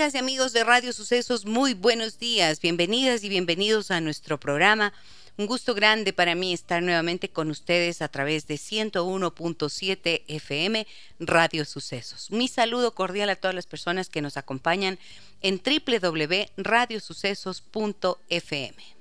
Amigas y amigos de Radio Sucesos, muy buenos días. Bienvenidas y bienvenidos a nuestro programa. Un gusto grande para mí estar nuevamente con ustedes a través de 101.7 FM Radio Sucesos. Mi saludo cordial a todas las personas que nos acompañan en www.radiosucesos.fm.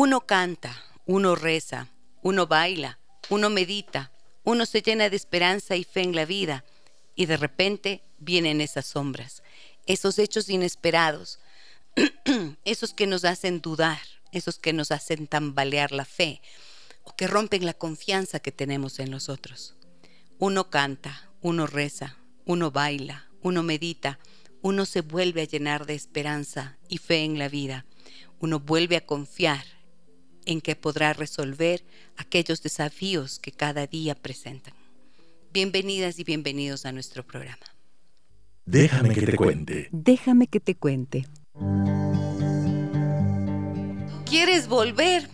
Uno canta, uno reza, uno baila, uno medita, uno se llena de esperanza y fe en la vida y de repente vienen esas sombras, esos hechos inesperados, esos que nos hacen dudar, esos que nos hacen tambalear la fe o que rompen la confianza que tenemos en los otros. Uno canta, uno reza, uno baila, uno medita, uno se vuelve a llenar de esperanza y fe en la vida, uno vuelve a confiar en que podrá resolver aquellos desafíos que cada día presentan. Bienvenidas y bienvenidos a nuestro programa. Déjame que te cuente. Déjame que te cuente. ¿Quieres volver?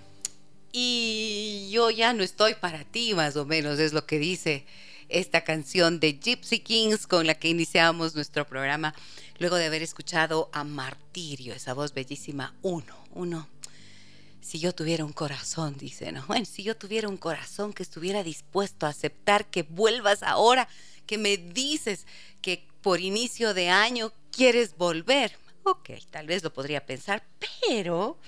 Y yo ya no estoy para ti, más o menos, es lo que dice esta canción de Gypsy Kings con la que iniciamos nuestro programa, luego de haber escuchado a Martirio, esa voz bellísima, uno, uno si yo tuviera un corazón, dice, ¿no? Bueno, si yo tuviera un corazón que estuviera dispuesto a aceptar que vuelvas ahora, que me dices que por inicio de año quieres volver. Ok, tal vez lo podría pensar, pero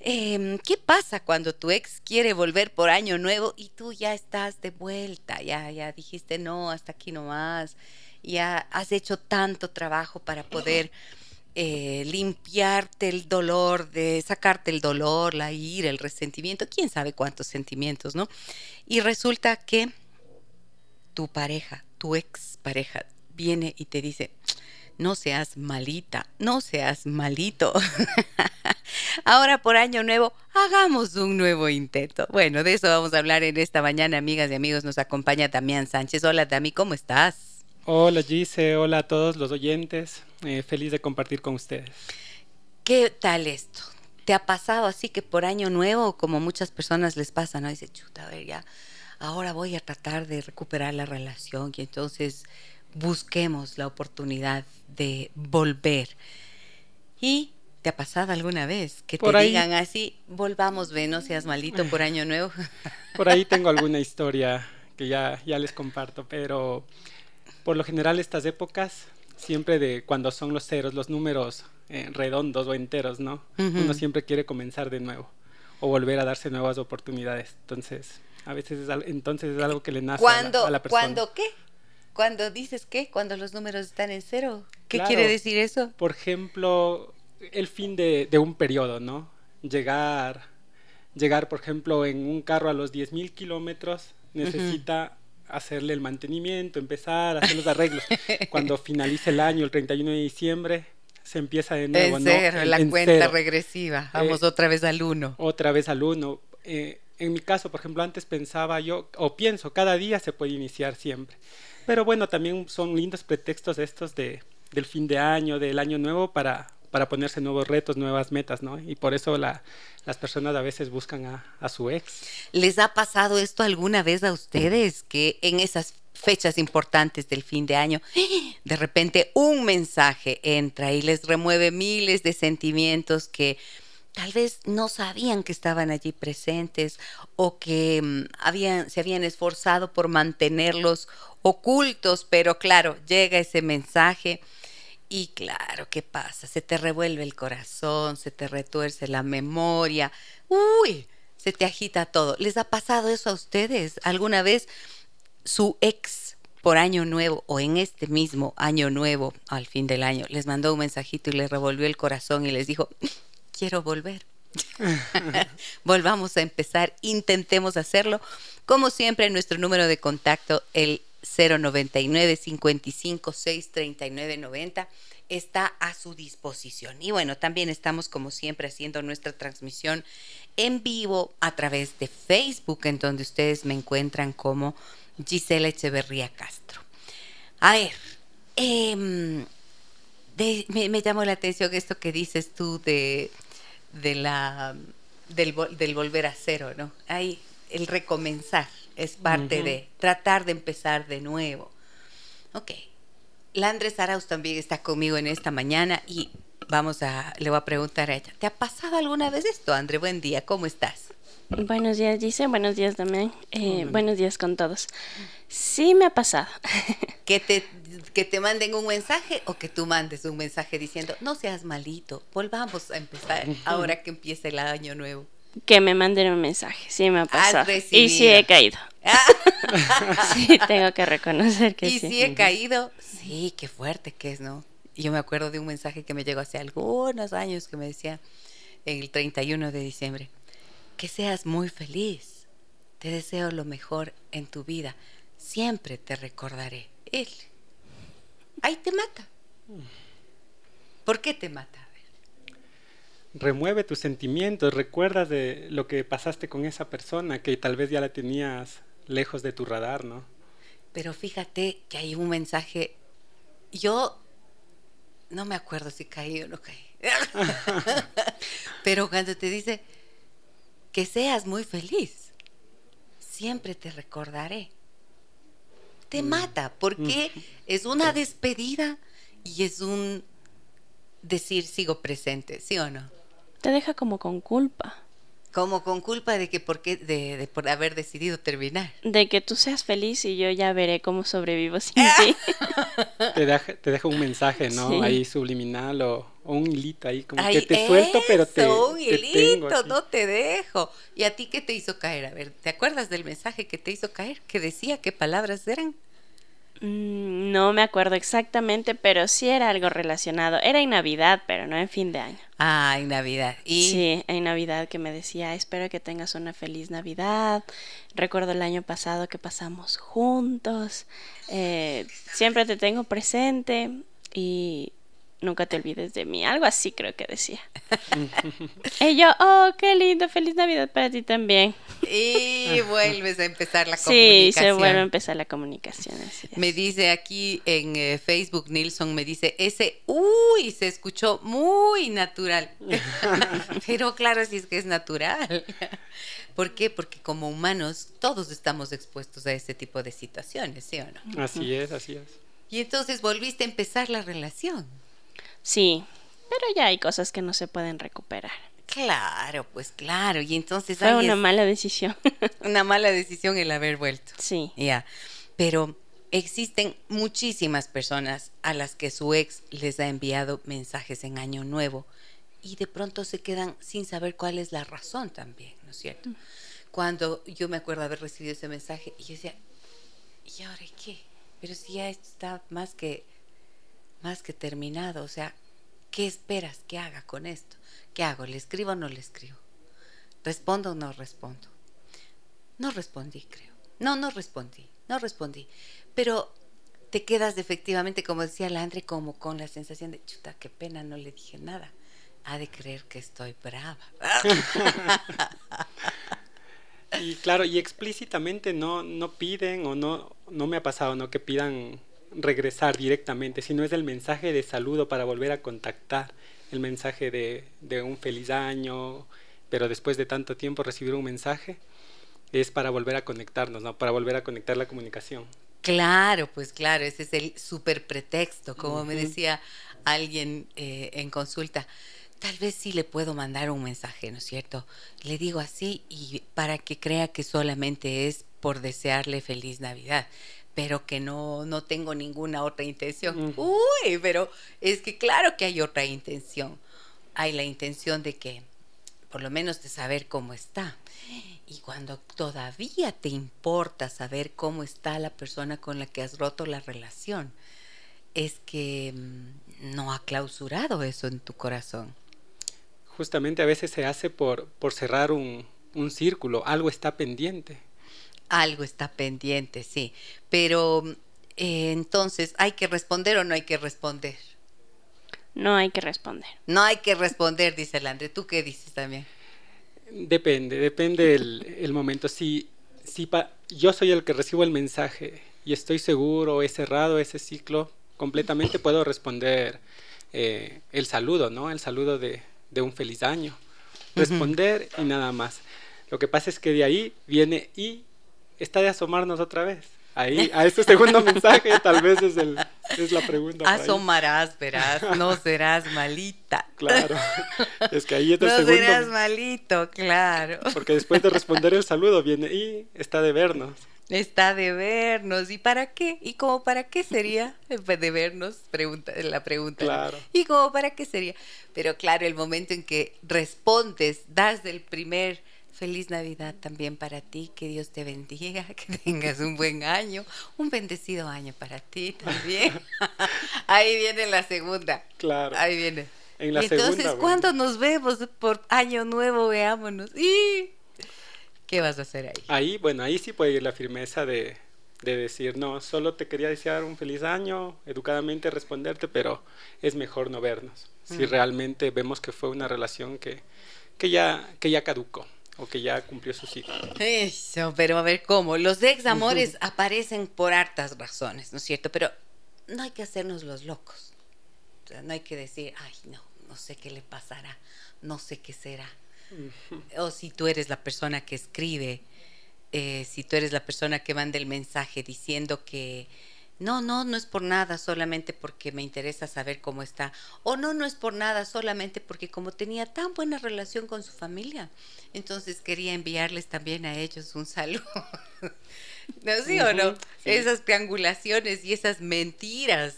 em, ¿qué pasa cuando tu ex quiere volver por año nuevo y tú ya estás de vuelta? Ya, ya dijiste no, hasta aquí nomás. Ya has hecho tanto trabajo para poder eh, limpiarte el dolor, de sacarte el dolor, la ira, el resentimiento, quién sabe cuántos sentimientos, ¿no? Y resulta que tu pareja, tu ex pareja, viene y te dice, no seas malita, no seas malito. Ahora por año nuevo, hagamos un nuevo intento. Bueno, de eso vamos a hablar en esta mañana, amigas y amigos. Nos acompaña Damián Sánchez. Hola, Dami, ¿cómo estás? Hola Gise, hola a todos los oyentes, eh, feliz de compartir con ustedes. ¿Qué tal esto? ¿Te ha pasado así que por año nuevo, como muchas personas les pasa, no? Dice, chuta, a ver, ya, ahora voy a tratar de recuperar la relación y entonces busquemos la oportunidad de volver. ¿Y te ha pasado alguna vez que te digan así, volvamos, ve, no seas malito por año nuevo? Por ahí tengo alguna historia que ya, ya les comparto, pero por lo general estas épocas, siempre de cuando son los ceros, los números eh, redondos o enteros, ¿no? Uno siempre quiere comenzar de nuevo o volver a darse nuevas oportunidades. Entonces, a veces es, entonces es algo que le nace a, la, persona. ¿Cuándo qué? Cuando dices qué? Cuando los números están en cero. ¿Qué quiere decir eso? Por ejemplo, el fin de, un periodo, ¿no? Llegar, llegar, por ejemplo, en un carro a los 10.000 kilómetros necesita hacerle el mantenimiento, empezar a hacer los arreglos. Cuando finalice el año, el 31 de diciembre, se empieza de nuevo. En cero, la cuenta regresiva. Vamos eh, otra vez al uno. Otra vez al uno. Eh, en mi caso, por ejemplo, antes pensaba yo, o pienso, cada día se puede iniciar siempre. Pero bueno, también son lindos pretextos estos de, del fin de año, del año nuevo, para, para ponerse nuevos retos, nuevas metas, ¿no? Y por eso la, las personas a veces buscan a, a su ex. ¿Les ha pasado esto alguna vez a ustedes que en esas fechas importantes del fin de año, de repente un mensaje entra y les remueve miles de sentimientos que tal vez no sabían que estaban allí presentes o que mm, habían, se habían esforzado por mantenerlos ocultos, pero claro, llega ese mensaje y claro, ¿qué pasa? Se te revuelve el corazón, se te retuerce la memoria. Uy, se te agita todo. ¿Les ha pasado eso a ustedes? ¿Alguna vez su ex por año nuevo o en este mismo año nuevo, al fin del año, les mandó un mensajito y les revolvió el corazón y les dijo, quiero volver. Volvamos a empezar, intentemos hacerlo. Como siempre, nuestro número de contacto, el 099 55 639 90 está a su disposición. Y bueno, también estamos como siempre haciendo nuestra transmisión en vivo a través de Facebook, en donde ustedes me encuentran como Gisela Echeverría Castro. A ver, em, me, llamó la atención esto que dices tú de, de la, del, volver a cero, ¿no? Hay el recomenzar, es parte de tratar de empezar de nuevo. Ok, Landres Arauz también está conmigo en esta mañana y vamos a, le voy a preguntar a ella, ¿te ha pasado alguna vez esto, Andre? Buen día, ¿cómo estás? Buenos días, dice. Buenos días también. Eh, buenos días con todos. Sí me ha pasado. que te que te manden un mensaje o que tú mandes un mensaje diciendo, no seas malito, volvamos a empezar ahora que empieza el año nuevo. Que me manden un mensaje, sí me ha pasado. Y sí he caído. sí, tengo que reconocer que sí. Y sí he caído. Sí, qué fuerte que es, ¿no? Yo me acuerdo de un mensaje que me llegó hace algunos años que me decía el 31 de diciembre, que seas muy feliz. Te deseo lo mejor en tu vida. Siempre te recordaré. Él. Ahí te mata. ¿Por qué te mata? Remueve tus sentimientos, recuerdas de lo que pasaste con esa persona que tal vez ya la tenías lejos de tu radar, ¿no? Pero fíjate que hay un mensaje, yo no me acuerdo si caí o no caí, pero cuando te dice que seas muy feliz, siempre te recordaré. Te mm. mata, porque mm. es una despedida y es un decir sigo presente, ¿sí o no? Te deja como con culpa. Como con culpa de que por qué, de, por haber decidido terminar. De que tú seas feliz y yo ya veré cómo sobrevivo sin ti. te, deja, te deja un mensaje, ¿no? Ahí subliminal o, un hilito ahí, como que te suelto, pero te. Un hilito, no te dejo. ¿Y a ti qué te hizo caer? A ver, ¿te acuerdas del mensaje que te hizo caer? ¿Qué decía? ¿Qué palabras eran? Mm, no me acuerdo exactamente, pero sí era algo relacionado. Era en Navidad, pero no en fin de año. Ah, en Navidad. ¿Y? Sí, en Navidad que me decía, espero que tengas una feliz Navidad. Recuerdo el año pasado que pasamos juntos. Eh, siempre te tengo presente y nunca te olvides de mí. Algo así creo que decía. y yo, oh, qué lindo, feliz Navidad para ti también. Y vuelves a empezar la comunicación. Sí, se vuelve a empezar la comunicación. me dice aquí en eh, Facebook, Nilsson me dice, ese, uy, se escuchó muy natural. Pero claro, si es que es natural. ¿Por qué? Porque como humanos todos estamos expuestos a ese tipo de situaciones, ¿sí o no? Así es, así es. Y entonces volviste a empezar la relación. Sí, pero ya hay cosas que no se pueden recuperar. Claro, pues claro. Y entonces fue una mala decisión. una mala decisión el haber vuelto. Sí. Ya. Pero existen muchísimas personas a las que su ex les ha enviado mensajes en Año Nuevo y de pronto se quedan sin saber cuál es la razón también, ¿no es cierto? Mm. Cuando yo me acuerdo haber recibido ese mensaje y yo decía, ¿y ahora qué? Pero si ya está más que más que terminado. O sea, ¿qué esperas que haga con esto? ¿Qué hago? ¿Le escribo o no le escribo? ¿Respondo o no respondo? No respondí, creo. No, no respondí, no respondí. Pero te quedas efectivamente, como decía Landre, como con la sensación de, chuta, qué pena, no le dije nada. Ha de creer que estoy brava. y claro, y explícitamente no, no piden o no, no me ha pasado, ¿no? Que pidan regresar directamente, sino es el mensaje de saludo para volver a contactar, el mensaje de, de un feliz año, pero después de tanto tiempo recibir un mensaje es para volver a conectarnos, ¿no? Para volver a conectar la comunicación. Claro, pues claro, ese es el super pretexto, como me decía alguien eh, en consulta. Tal vez sí le puedo mandar un mensaje, ¿no es cierto? Le digo así y para que crea que solamente es por desearle feliz Navidad pero que no, no tengo ninguna otra intención. Uy, pero es que claro que hay otra intención. Hay la intención de que, por lo menos de saber cómo está. y cuando todavía te importa saber cómo está la persona con la que has roto la relación, es que mm, no ha clausurado eso en tu corazón. Justamente a veces se hace por, por cerrar un, un círculo, algo está pendiente. Algo está pendiente, sí. Pero eh, entonces, ¿hay que responder o no hay que responder? No hay que responder. No hay que responder, dice Landre. ¿Tú qué dices también? Depende, depende el, el momento. Si, si pa- yo soy el que recibo el mensaje y estoy seguro, he cerrado ese ciclo completamente, puedo responder eh, el saludo, ¿no? El saludo de, de un feliz año. Responder y nada más. Lo que pasa es que de ahí viene y está de asomarnos otra vez. Ahí, a este segundo mensaje, tal vez es, el, es la pregunta. Asomarás, verás, no serás malita. Claro. Es que ahí es el No segundo. serás malito, claro. Porque después de responder el saludo viene y está de vernos. Está de vernos. ¿Y para qué? ¿Y como para qué sería de vernos? Pregunta, la pregunta. ¿no? Claro. ¿Y como para qué sería? Pero claro, el momento en que respondes, das del primer feliz Navidad también para ti, que Dios te bendiga, que tengas un buen año, un bendecido año para ti también. Ahí viene la segunda. Claro. Ahí viene. En la Y Entonces, segunda, bueno. ¿cuándo nos vemos por año nuevo? Veámonos. ¿Y qué vas a hacer ahí? Ahí, bueno, ahí sí puede ir la firmeza de, de decir, no, solo te quería desear un feliz año, educadamente responderte, pero es mejor no vernos. Si Mm. realmente vemos que fue una relación que, que, ya, que ya caducó o que ya cumplió su ciclo. Eso, pero a ver cómo. Los ex amores aparecen por hartas razones, ¿no es cierto? Pero no hay que hacernos los locos. O sea, no hay que decir, ay, no, no sé qué le pasará, no sé qué será. O si tú eres la persona que escribe, eh, si tú eres la persona que manda el mensaje diciendo que no, no, no es por nada, solamente porque me interesa saber cómo está. O no, no es por nada, solamente porque como tenía tan buena relación con su familia, entonces quería enviarles también a ellos un saludo. ¿No sí o no? Sí. Esas triangulaciones y esas mentiras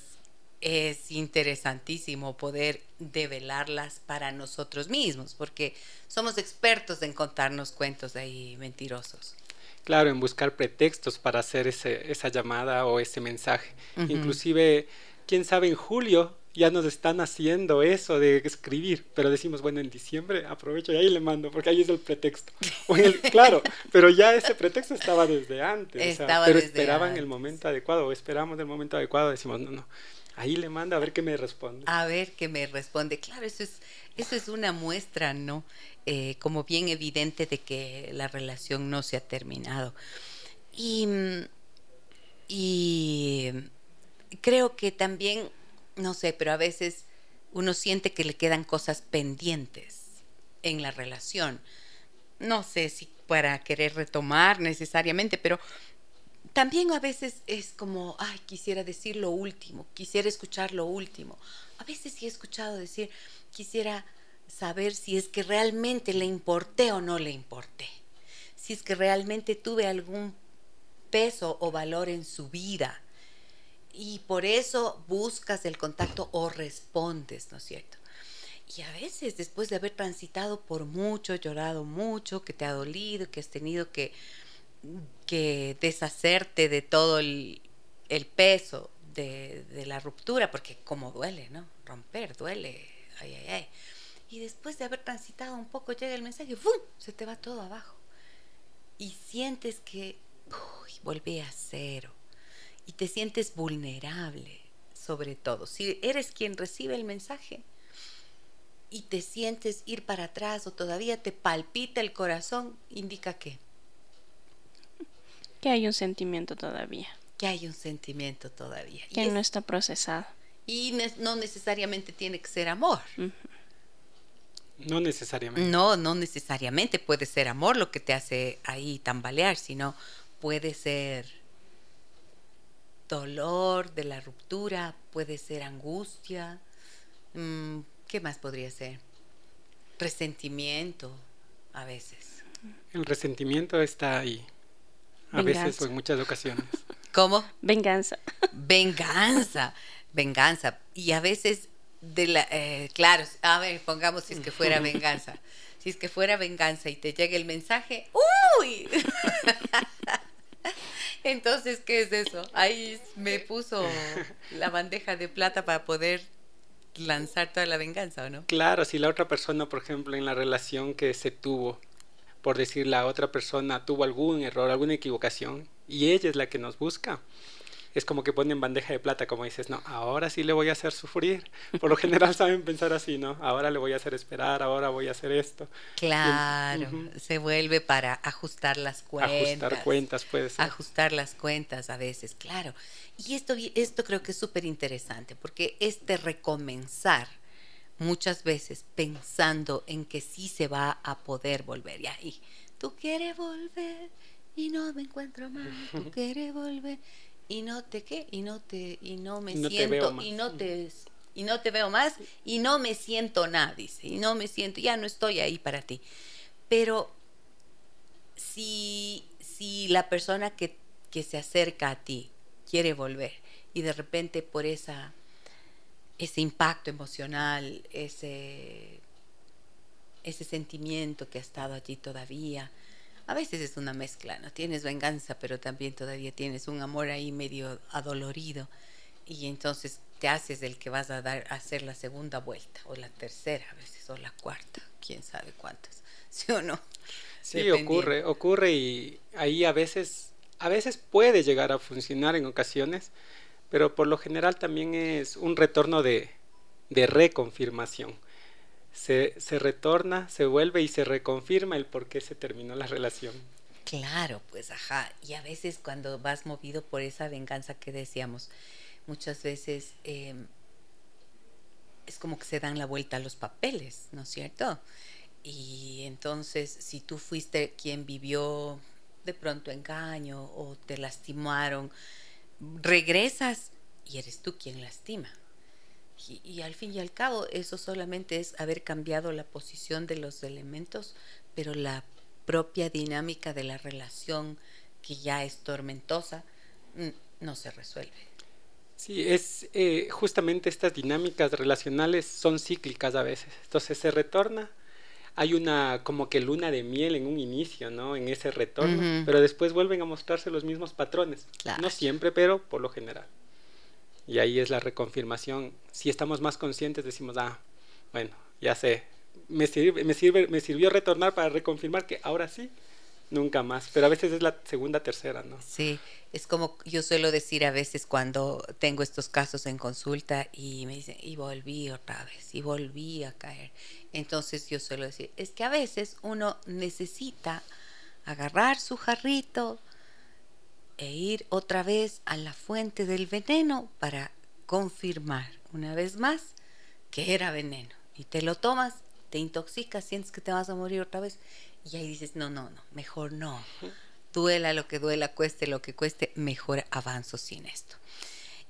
es interesantísimo poder develarlas para nosotros mismos, porque somos expertos en contarnos cuentos ahí mentirosos. Claro, en buscar pretextos para hacer ese, esa llamada o ese mensaje. Inclusive, quién sabe, en julio ya nos están haciendo eso de escribir, pero decimos, bueno, en diciembre aprovecho y ahí le mando, porque ahí es el pretexto. El- claro, pero ya ese pretexto estaba desde antes, o sea, Estaba pero desde esperaban el antes. momento adecuado, o esperamos el momento adecuado, decimos, no, no, ahí le mando a ver qué me responde. A ver qué me responde. Claro, eso es, eso es una muestra, ¿no? Eh, como bien evidente de que la relación no se ha terminado. Y, y creo que también, no sé, pero a veces uno siente que le quedan cosas pendientes en la relación. No sé si para querer retomar necesariamente, pero también a veces es como, ay, quisiera decir lo último, quisiera escuchar lo último. A veces sí he escuchado decir, quisiera saber si es que realmente le importé o no le importé. Si es que realmente tuve algún peso o valor en su vida. Y por eso buscas el contacto o respondes, ¿no es cierto? Y a veces después de haber transitado por mucho, llorado mucho, que te ha dolido, que has tenido que, que deshacerte de todo el, el peso de, de la ruptura, porque como duele, ¿no? Romper duele, ay, ay, ay. Y después de haber transitado un poco llega el mensaje, ¡fum! Se te va todo abajo. Y sientes que, uy, volví a cero. Y te sientes vulnerable, sobre todo. Si eres quien recibe el mensaje, y te sientes ir para atrás o todavía te palpita el corazón, indica que, Que hay un sentimiento todavía, que hay un sentimiento todavía. Y, que es- no está procesado. y ne- no necesariamente tiene que ser amor. No necesariamente. No, no necesariamente puede ser amor lo que te hace ahí tambalear, sino puede ser dolor de la ruptura, puede ser angustia. mm, ¿Qué más podría ser? Resentimiento, a veces. El resentimiento está ahí, a veces o en muchas ocasiones. ¿Cómo? Venganza. venganza, venganza. Y a veces, de la, eh, claro, a ver, pongamos si es que fuera venganza. Si es que fuera venganza y te llega el mensaje, ¡uy! Entonces, ¿qué es eso? Ahí me puso la bandeja de plata para poder lanzar toda la venganza, ¿o no? Claro, si la otra persona, por ejemplo, en la relación que se tuvo, por decir la otra persona tuvo algún error, alguna equivocación, y ella es la que nos busca, es como que ponen bandeja de plata, como dices, no, ahora sí le voy a hacer sufrir. Por lo general saben pensar así, ¿no? Ahora le voy a hacer esperar, ahora voy a hacer esto. Claro, se vuelve para ajustar las cuentas. Ajustar cuentas, puede ser. Ajustar las cuentas a veces, claro. Y esto, esto creo que es súper interesante, porque este recomenzar muchas veces pensando en que sí se va a poder volver. Y ahí, tú quieres volver y no me encuentro más, tú quieres volver y no te qué y no te y no me siento y no te y no te veo más y no me siento nada dice y no me siento ya no estoy ahí para ti. Pero si si la persona que, que se acerca a ti quiere volver y de repente por esa ese impacto emocional ese ese sentimiento que ha estado allí todavía a veces es una mezcla, ¿no? Tienes venganza, pero también todavía tienes un amor ahí medio adolorido y entonces te haces el que vas a dar a hacer la segunda vuelta o la tercera a veces o la cuarta, quién sabe cuántas, ¿sí o no? Sí, ocurre, ocurre y ahí a veces a veces puede llegar a funcionar en ocasiones, pero por lo general también es un retorno de, de reconfirmación se, se retorna, se vuelve y se reconfirma el por qué se terminó la relación. Claro, pues ajá. Y a veces cuando vas movido por esa venganza que decíamos, muchas veces em, es como que se dan la vuelta a los papeles, ¿no es cierto? Y entonces, si tú fuiste quien vivió de pronto engaño o te lastimaron, regresas y eres tú quien lastima. Y, al fin y al cabo eso solamente es haber cambiado la posición de los elementos, pero la propia dinámica de la relación que ya es tormentosa no se resuelve. Sí, es eh, justamente estas dinámicas relacionales son cíclicas a veces. Entonces se retorna, hay una como que luna de miel en un inicio, ¿no? En ese retorno, pero después vuelven a mostrarse los mismos patrones. No siempre, pero por lo general. Y ahí es la reconfirmación. Si estamos más conscientes, decimos, ah, bueno, ya sé, me, sirve, me, sirve, me sirvió retornar para reconfirmar que ahora sí, nunca más. Pero a veces es la segunda, tercera, ¿no? Sí, es como yo suelo decir a veces cuando tengo estos casos en consulta y me dicen, y volví otra vez, y volví a caer. Entonces yo suelo decir, es que a veces uno necesita agarrar su jarrito, e ir otra vez a la fuente del veneno para confirmar una vez más que era veneno. Y te lo tomas, te intoxicas, sientes que te vas a morir otra vez. Y ahí dices, no, no, no, mejor no. Duela lo que duela, cueste lo que cueste, mejor avanzo sin esto.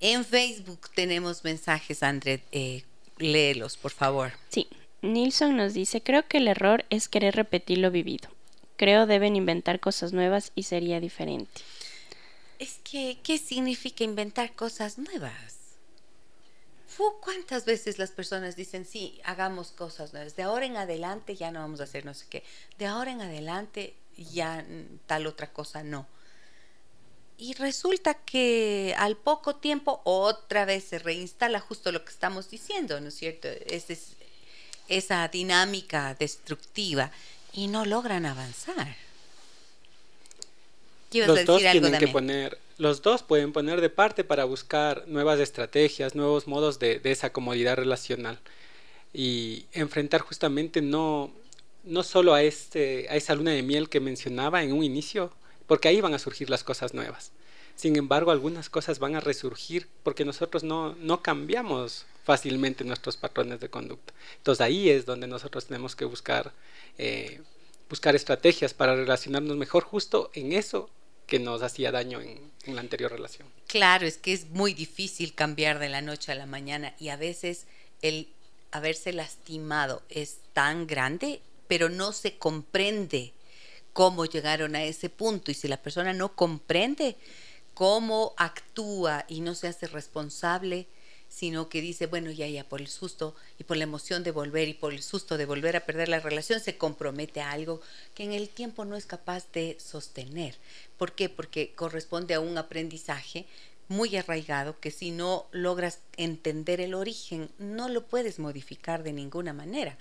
En Facebook tenemos mensajes, André, eh, léelos, por favor. Sí, Nilsson nos dice, creo que el error es querer repetir lo vivido. Creo deben inventar cosas nuevas y sería diferente. Es que, ¿qué significa inventar cosas nuevas? ¿Cuántas veces las personas dicen, sí, hagamos cosas nuevas? De ahora en adelante ya no vamos a hacer no sé qué. De ahora en adelante ya tal otra cosa no. Y resulta que al poco tiempo otra vez se reinstala justo lo que estamos diciendo, ¿no es cierto? Es, esa dinámica destructiva y no logran avanzar los dos tienen que poner, los dos pueden poner de parte para buscar nuevas estrategias, nuevos modos de, esa comodidad relacional y enfrentar justamente no, no solo a, este, a esa luna de miel que mencionaba en un inicio, porque ahí van a surgir las cosas nuevas. Sin embargo, algunas cosas van a resurgir porque nosotros no, no cambiamos fácilmente nuestros patrones de conducta. Entonces ahí es donde nosotros tenemos que buscar, eh, buscar estrategias para relacionarnos mejor justo en eso que nos hacía daño en, la anterior relación. Claro, es que es muy difícil cambiar de la noche a la mañana y a veces el haberse lastimado es tan grande, pero no se comprende cómo llegaron a ese punto y si la persona no comprende cómo actúa y no se hace responsable, sino que dice, bueno, ya, ya, por el susto y por la emoción de volver y por el susto de volver a perder la relación, se compromete a algo que en el tiempo no es capaz de sostener. ¿Por qué? Porque corresponde a un aprendizaje muy arraigado que si no logras entender el origen, no lo puedes modificar de ninguna manera.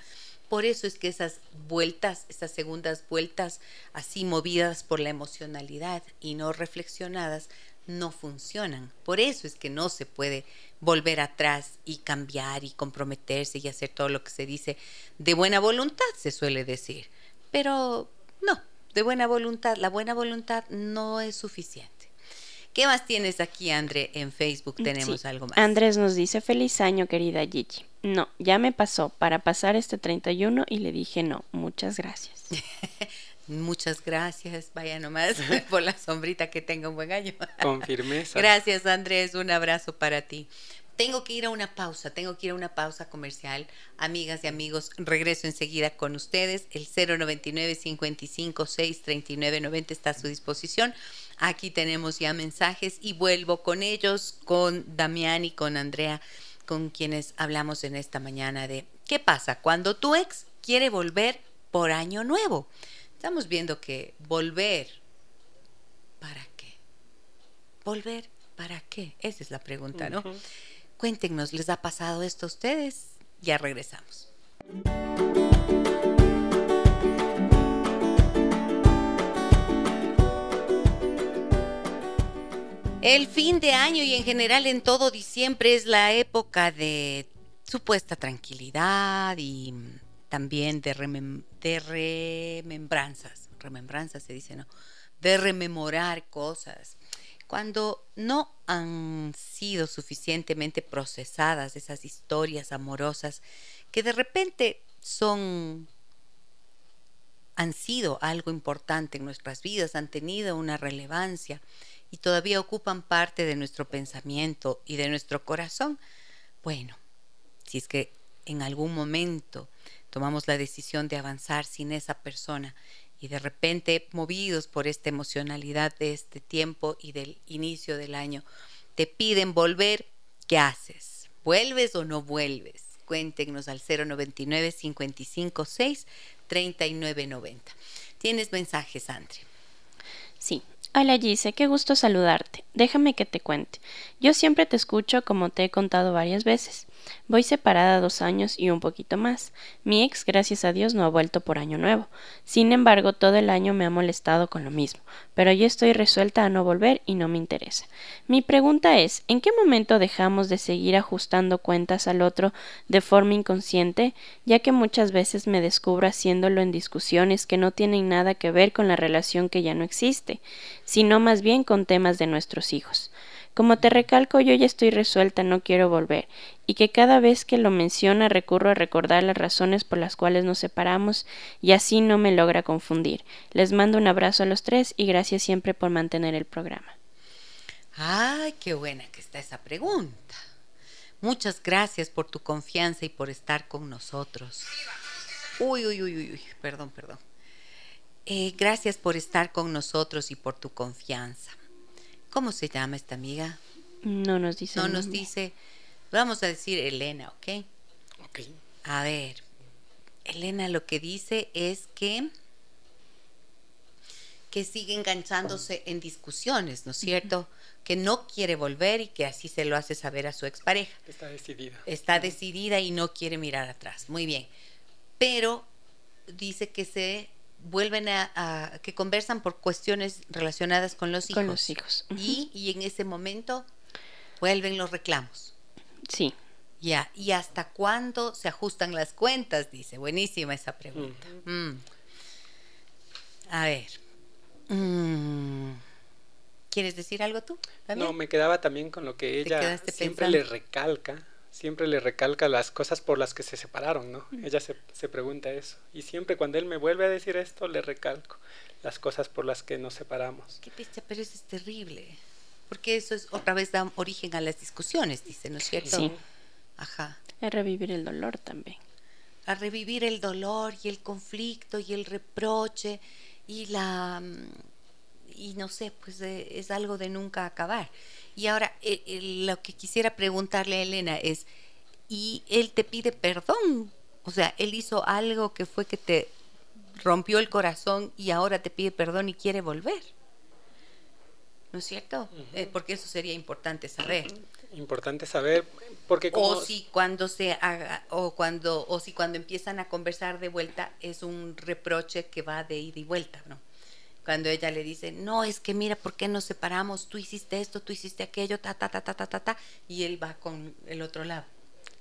Por eso es que esas vueltas, esas segundas vueltas así movidas por la emocionalidad y no reflexionadas, no funcionan. Por eso es que no se puede volver atrás y cambiar y comprometerse y hacer todo lo que se dice de buena voluntad, se suele decir. Pero no, de buena voluntad, la buena voluntad no es suficiente. ¿Qué más tienes aquí, André? En Facebook tenemos algo más. Andrés nos dice, feliz año, querida Gigi. No, ya me pasó para pasar este 31 y le dije no, muchas gracias. Muchas gracias, vaya nomás por la sombrita que tenga un buen año. Con firmeza. Gracias Andrés, un abrazo para ti. Tengo que ir a una pausa, tengo que ir a una pausa comercial. Amigas y amigos, regreso enseguida con ustedes. El 099 55 6 39 90 está a su disposición. Aquí tenemos ya mensajes y vuelvo con ellos, con Damián y con Andrea, con quienes hablamos en esta mañana de qué pasa cuando tu ex quiere volver por año nuevo. Estamos viendo que volver, ¿para qué? ¿Volver para qué? Esa es la pregunta, ¿no? Cuéntenos, ¿les ha pasado esto a ustedes? Ya regresamos. El fin de año y en general en todo diciembre es la época de supuesta tranquilidad y también de, remembranzas, remembranzas se dice, ¿no? De rememorar cosas. Cuando no han sido suficientemente procesadas esas historias amorosas que de repente son han sido algo importante en nuestras vidas, han tenido una relevancia y todavía ocupan parte de nuestro pensamiento y de nuestro corazón, bueno, si es que en algún momento tomamos la decisión de avanzar sin esa persona y de repente, movidos por esta emocionalidad de este tiempo y del inicio del año, te piden volver, ¿qué haces? ¿Vuelves o no vuelves? Cuéntenos al 099 556 3990. ¿Tienes mensajes, Andre? Sí. Hola Gise, qué gusto saludarte. Déjame que te cuente. Yo siempre te escucho como te he contado varias veces. Voy separada dos años y un poquito más. Mi ex, gracias a Dios, no ha vuelto por año nuevo. Sin embargo, todo el año me ha molestado con lo mismo, pero yo estoy resuelta a no volver y no me interesa. Mi pregunta es, ¿en qué momento dejamos de seguir ajustando cuentas al otro de forma inconsciente, ya que muchas veces me descubro haciéndolo en discusiones que no tienen nada que ver con la relación que ya no existe, sino más bien con temas de nuestros hijos? Como te recalco, yo ya estoy resuelta, no quiero volver, y que cada vez que lo menciona recurro a recordar las razones por las cuales nos separamos y así no me logra confundir. Les mando un abrazo a los tres y gracias siempre por mantener el programa. Ay, qué buena que está esa pregunta. Muchas gracias por tu confianza y por estar con nosotros. Uy, uy, uy, uy, perdón, perdón. Eh, gracias por estar con nosotros y por tu confianza. ¿Cómo se llama esta amiga? No nos dice. No nos dice. Vamos a decir Elena, ¿ok? Ok. A ver. Elena lo que dice es que que sigue enganchándose en discusiones, ¿no es cierto? Que no quiere volver y que así se lo hace saber a su expareja. Está decidida. Está decidida y no quiere mirar atrás. Muy bien. Pero dice que se vuelven a, que conversan por cuestiones relacionadas con los hijos. Con los hijos. y, y, en ese momento vuelven los reclamos. Sí. Ya, ¿y hasta cuándo se ajustan las cuentas? Dice, buenísima esa pregunta. Mm. A ver. Mm. ¿Quieres decir algo tú? No, me quedaba también con lo que ella siempre le recalca siempre le recalca las cosas por las que se separaron, ¿no? Ella se, se, pregunta eso. Y siempre cuando él me vuelve a decir esto, le recalco las cosas por las que nos separamos. Qué pista, pero eso es terrible. Porque eso es otra vez da origen a las discusiones, dice, ¿no es cierto? Sí. Ajá. A revivir el dolor también. A revivir el dolor y el conflicto y el reproche y la... y no sé, pues eh, es algo de nunca acabar. Y ahora, eh, eh, lo que quisiera preguntarle a Elena es, ¿y él te pide perdón? O sea, él hizo algo que fue que te rompió el corazón y ahora te pide perdón y quiere volver. ¿No es cierto? Eh, porque eso sería importante saber. Importante saber, porque como... O si cuando se haga, o cuando, o si cuando empiezan a conversar de vuelta es un reproche que va de ida y vuelta, ¿no? Cuando ella le dice, no, es que mira, ¿por qué nos separamos? Tú hiciste esto, tú hiciste aquello, ta, ta, ta, ta, ta, ta, ta, y él va con el otro lado.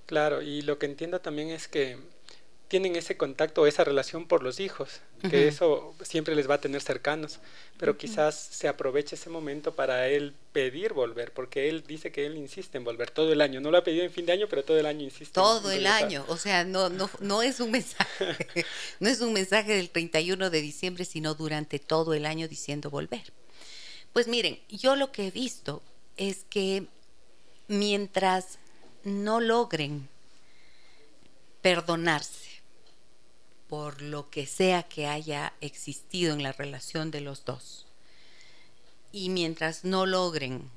Claro, y lo que entiendo también es que tienen ese contacto, esa relación por los hijos, que eso siempre les va a tener cercanos, pero quizás se aproveche ese momento para él pedir volver, porque él dice que él insiste en volver todo el año, no lo ha pedido en fin de año, pero todo el año insiste. Todo el año, o sea, no, no, no es un mensaje, no es un mensaje del 31 de diciembre, sino durante todo el año diciendo volver. Pues miren, yo lo que he visto es que mientras no logren perdonarse, por lo que sea que haya existido en la relación de los dos. Y mientras no logren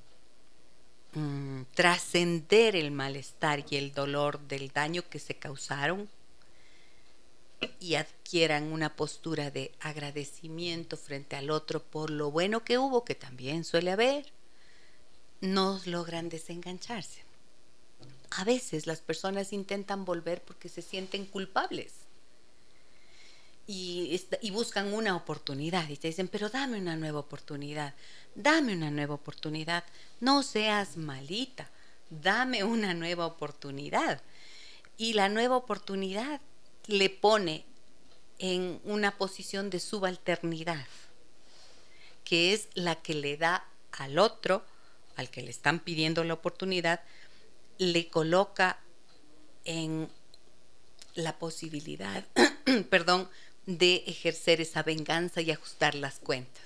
mm, trascender el malestar y el dolor del daño que se causaron y adquieran una postura de agradecimiento frente al otro por lo bueno que hubo, que también suele haber, no logran desengancharse. A veces las personas intentan volver porque se sienten culpables y, y, buscan una oportunidad y te dicen, pero dame una nueva oportunidad, dame una nueva oportunidad, no seas malita, dame una nueva oportunidad. Y la nueva oportunidad le pone en una posición de subalternidad, que es la que le da al otro, al que le están pidiendo la oportunidad, le coloca en la posibilidad, perdón, de ejercer esa venganza y ajustar las cuentas.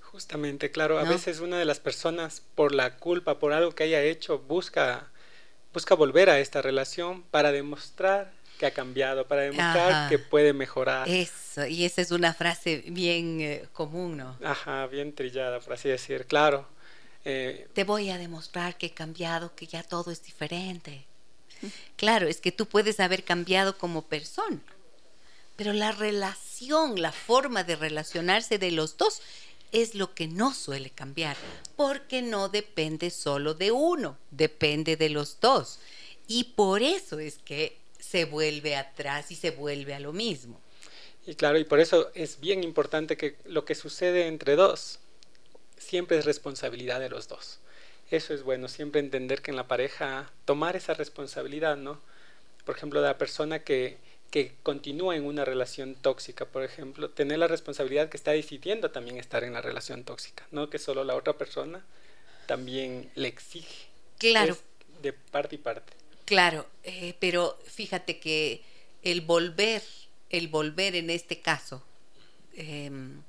Justamente, claro, a veces una de las personas por la culpa, por algo que haya hecho, busca, busca volver a esta relación para demostrar que ha cambiado, para demostrar que puede mejorar. Eso, y esa es una frase bien eh, común, ¿no? Ajá, bien trillada, por así decir, claro. Eh, Te voy a demostrar que he cambiado, que ya todo es diferente. Claro, es que tú puedes haber cambiado como persona, pero la relación, la forma de relacionarse de los dos es lo que no suele cambiar, porque no depende solo de uno, depende de los dos. Y por eso es que se vuelve atrás y se vuelve a lo mismo. Y claro, y por eso es bien importante que lo que sucede entre dos siempre es responsabilidad de los dos. Eso es bueno, siempre entender que en la pareja tomar esa responsabilidad, ¿no? Por ejemplo, de la persona que que continúa en una relación tóxica, por ejemplo, tener la responsabilidad que está decidiendo también estar en la relación tóxica, no que solo la otra persona también le exige. Claro. de parte y parte. Claro, eh, pero fíjate que el volver, el volver en este caso, em,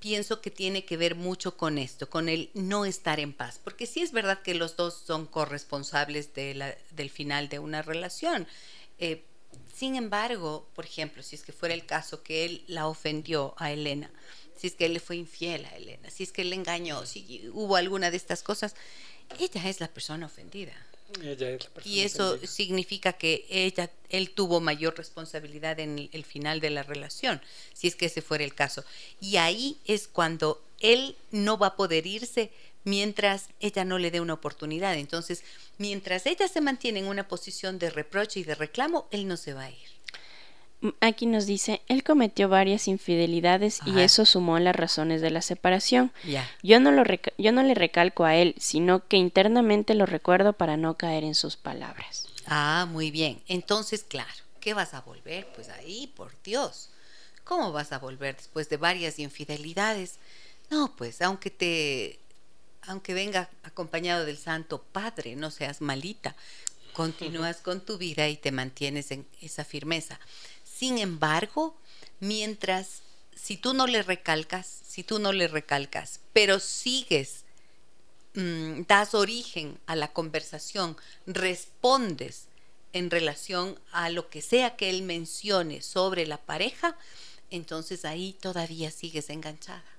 pienso que tiene que ver mucho con esto, con el no estar en paz, porque sí es verdad que los dos son corresponsables de la, del final de una relación. Eh, sin embargo, por ejemplo, si es que fuera el caso que él la ofendió a Elena, si es que él le fue infiel a Elena, si es que él le engañó, si hubo alguna de estas cosas, ella es la persona ofendida. Ella es la persona y eso significa que ella, él tuvo mayor responsabilidad en el final de la relación, si es que ese fuera el caso. Y ahí es cuando él no va a poder irse mientras ella no le dé una oportunidad. Entonces, mientras ella se mantiene en una posición de reproche y de reclamo, él no se va a ir. Aquí nos dice, él cometió varias infidelidades y eso sumó a las razones de la separación. Yo, no lo yo no le recalco a él, sino que internamente lo recuerdo para no caer en sus palabras. Ah, muy bien. Entonces, claro, ¿qué vas a volver? Pues ahí, por Dios. ¿Cómo vas a volver después de varias infidelidades? No, pues aunque te aunque venga acompañado del Santo Padre, no seas malita, continúas con tu vida y te mantienes en esa firmeza. Sin embargo, mientras, si tú no le recalcas, si tú no le recalcas, pero sigues, mm, das origen a la conversación, respondes en relación a lo que sea que él mencione sobre la pareja, entonces ahí todavía sigues enganchada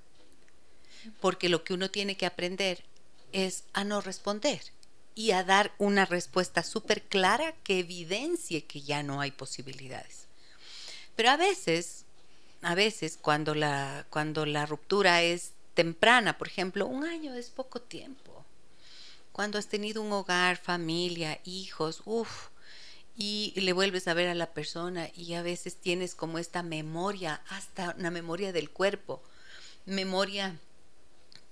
porque lo que uno tiene que aprender es a no responder y a dar una respuesta súper clara que evidencie que ya no hay posibilidades. Pero a veces, a veces cuando la, cuando la ruptura es temprana, por ejemplo, un año es poco tiempo. Cuando has tenido un hogar, familia, hijos, uff, y le vuelves a ver a la persona y a veces tienes como esta memoria, hasta una memoria del cuerpo, memoria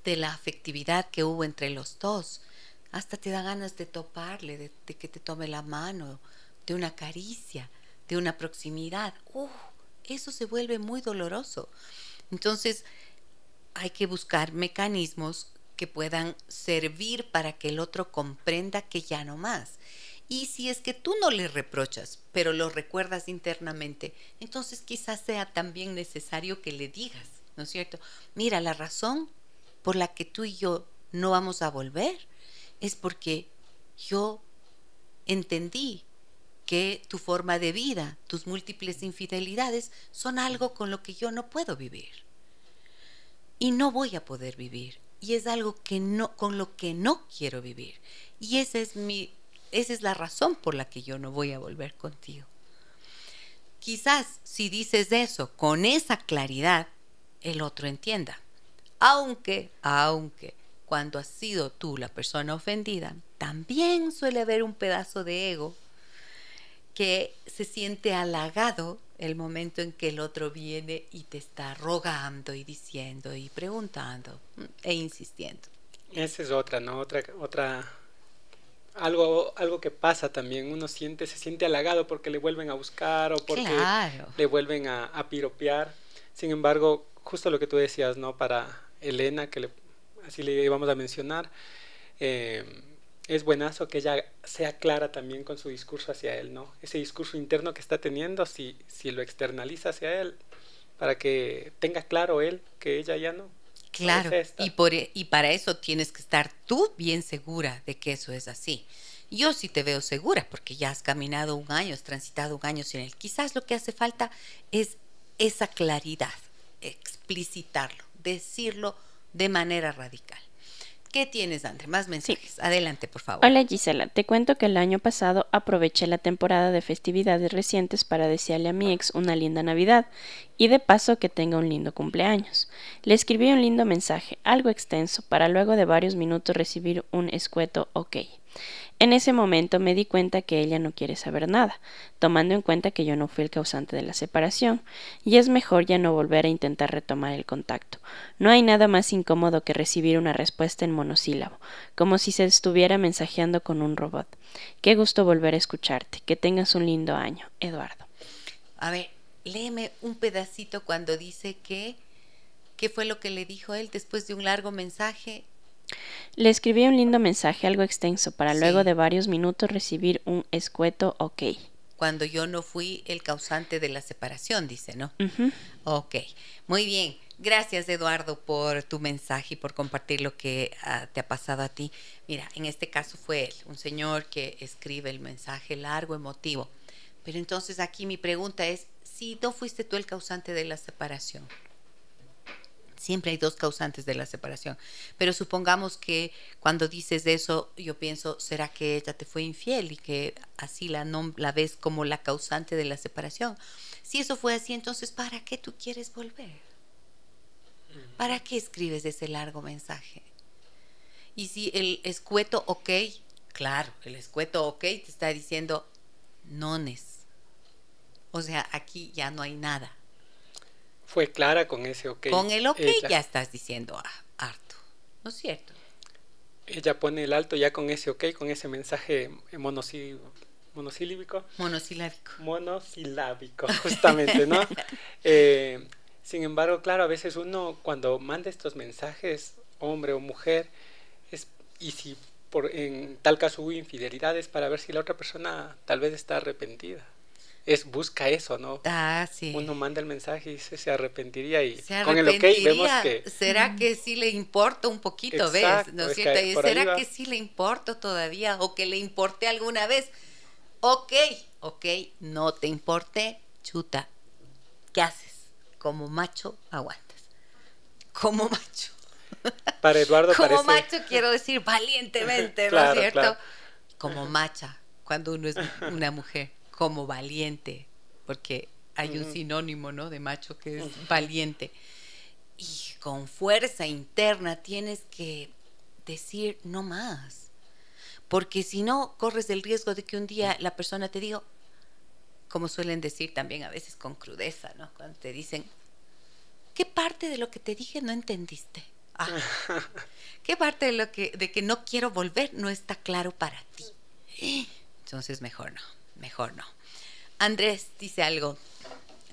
de la afectividad que hubo entre los dos. Hasta te da ganas de toparle, de, que te tome la mano, de una caricia, de una proximidad. Uh, eso se vuelve muy doloroso. Entonces, hay que buscar mecanismos que puedan servir para que el otro comprenda que ya no más. Y si es que tú no le reprochas, pero lo recuerdas internamente, entonces quizás sea también necesario que le digas, ¿no es cierto? Mira, la razón por la que tú y yo no vamos a volver es porque yo entendí que tu forma de vida, tus múltiples infidelidades son algo con lo que yo no puedo vivir. Y no voy a poder vivir. Y es algo que no, con lo que no quiero vivir. Y esa es mi, esa es la razón por la que yo no voy a volver contigo. Quizás si dices eso con esa claridad, el otro entienda. Aunque, aunque, cuando has sido tú la persona ofendida, también suele haber un pedazo de ego que se siente halagado el momento en que el otro viene y te está rogando y diciendo y preguntando mm, e insistiendo. Esa es otra, ¿no? Otra, otra, algo, algo que pasa también. Uno siente, se siente halagado porque le vuelven a buscar o porque le vuelven a, a piropear. Sin embargo, justo lo que tú decías, ¿no? Para Elena, que así le íbamos a mencionar, eh, es buenazo que ella sea clara también con su discurso hacia él, ¿no? Ese discurso interno que está teniendo, si, si lo externaliza hacia él, para que tenga claro él que ella ya no. Claro, y, por, e, y para eso tienes que estar tú bien segura de que eso es así. Yo sí te veo segura porque ya has caminado un año, has transitado un año sin él. Quizás lo que hace falta es esa claridad, explicitarlo decirlo de manera radical. ¿Qué tienes, André? Más mensajes. Adelante, por favor. Hola, Gisela. Te cuento que el año pasado aproveché la temporada de festividades recientes para desearle a mi ex una linda Navidad y de paso que tenga un lindo cumpleaños. Le escribí un lindo mensaje, algo extenso, para luego de varios minutos recibir un escueto ok. En ese momento me di cuenta que ella no quiere saber nada, tomando en cuenta que yo no fui el causante de la separación, y es mejor ya no volver a intentar retomar el contacto. No hay nada más incómodo que recibir una respuesta en monosílabo, como si se estuviera mensajeando con un robot. Qué gusto volver a escucharte. Que tengas un lindo año, Eduardo. A ver, léeme un pedacito cuando dice que ¿Qué fue lo que le dijo él después de un largo mensaje? Le escribí un lindo mensaje algo extenso para luego de varios minutos recibir un escueto ok. Cuando yo no fui el causante de la separación, dice, ¿no? Ok, muy bien. Gracias, Eduardo, por tu mensaje y por compartir lo que ah, te ha pasado a ti. Mira, en este caso fue él, un señor que escribe el mensaje largo, emotivo. Pero entonces aquí mi pregunta es, si no fuiste tú el causante de la separación, Siempre hay dos causantes de la separación. Pero supongamos que cuando dices eso, yo pienso, ¿será que ella te fue infiel y que así la, la ves como la causante de la separación? Si eso fue así, entonces, ¿para qué tú quieres volver? ¿Para qué escribes ese largo mensaje? Y si el escueto ok, claro, el escueto ok te está diciendo nones. O sea, aquí ya no hay nada fue clara con ese ok. Con el ok ya estás diciendo ah, harto, ¿no es cierto? Ella pone el alto ya con ese ok, con ese mensaje monosílíbico. Monosilábico. Monosilábico, justamente, ¿no? Eh, sin embargo, claro, a veces uno cuando manda estos mensajes, hombre o mujer, es, y si por, en tal caso hubo infidelidades para ver si la otra persona tal vez está arrepentida es busca eso, ¿no? Ah, sí. Uno manda el mensaje y se, se arrepentiría y con el ok vemos que... ¿Será que sí le importa un poquito, ves? ¿No es cierto? ¿Será que sí le importa todavía o que le importe alguna vez? Ok, ok, no te importe, chuta. ¿Qué haces? Como macho, aguantas. Como macho. Para Eduardo Como parece... macho quiero decir valientemente, ¿no Claro, es cierto? claro. Como macha, cuando uno es una mujer, como valiente, porque hay un sinónimo, ¿no? De macho que es valiente. Y con fuerza interna tienes que decir no más. Porque si no, corres el riesgo de que un día la persona te diga, como suelen decir también a veces con crudeza, ¿no? Cuando te dicen, ¿qué parte de lo que te dije no entendiste? Ah, ¿Qué parte de lo que de que no quiero volver no está claro para ti? Entonces mejor no, mejor no. Andrés dice algo.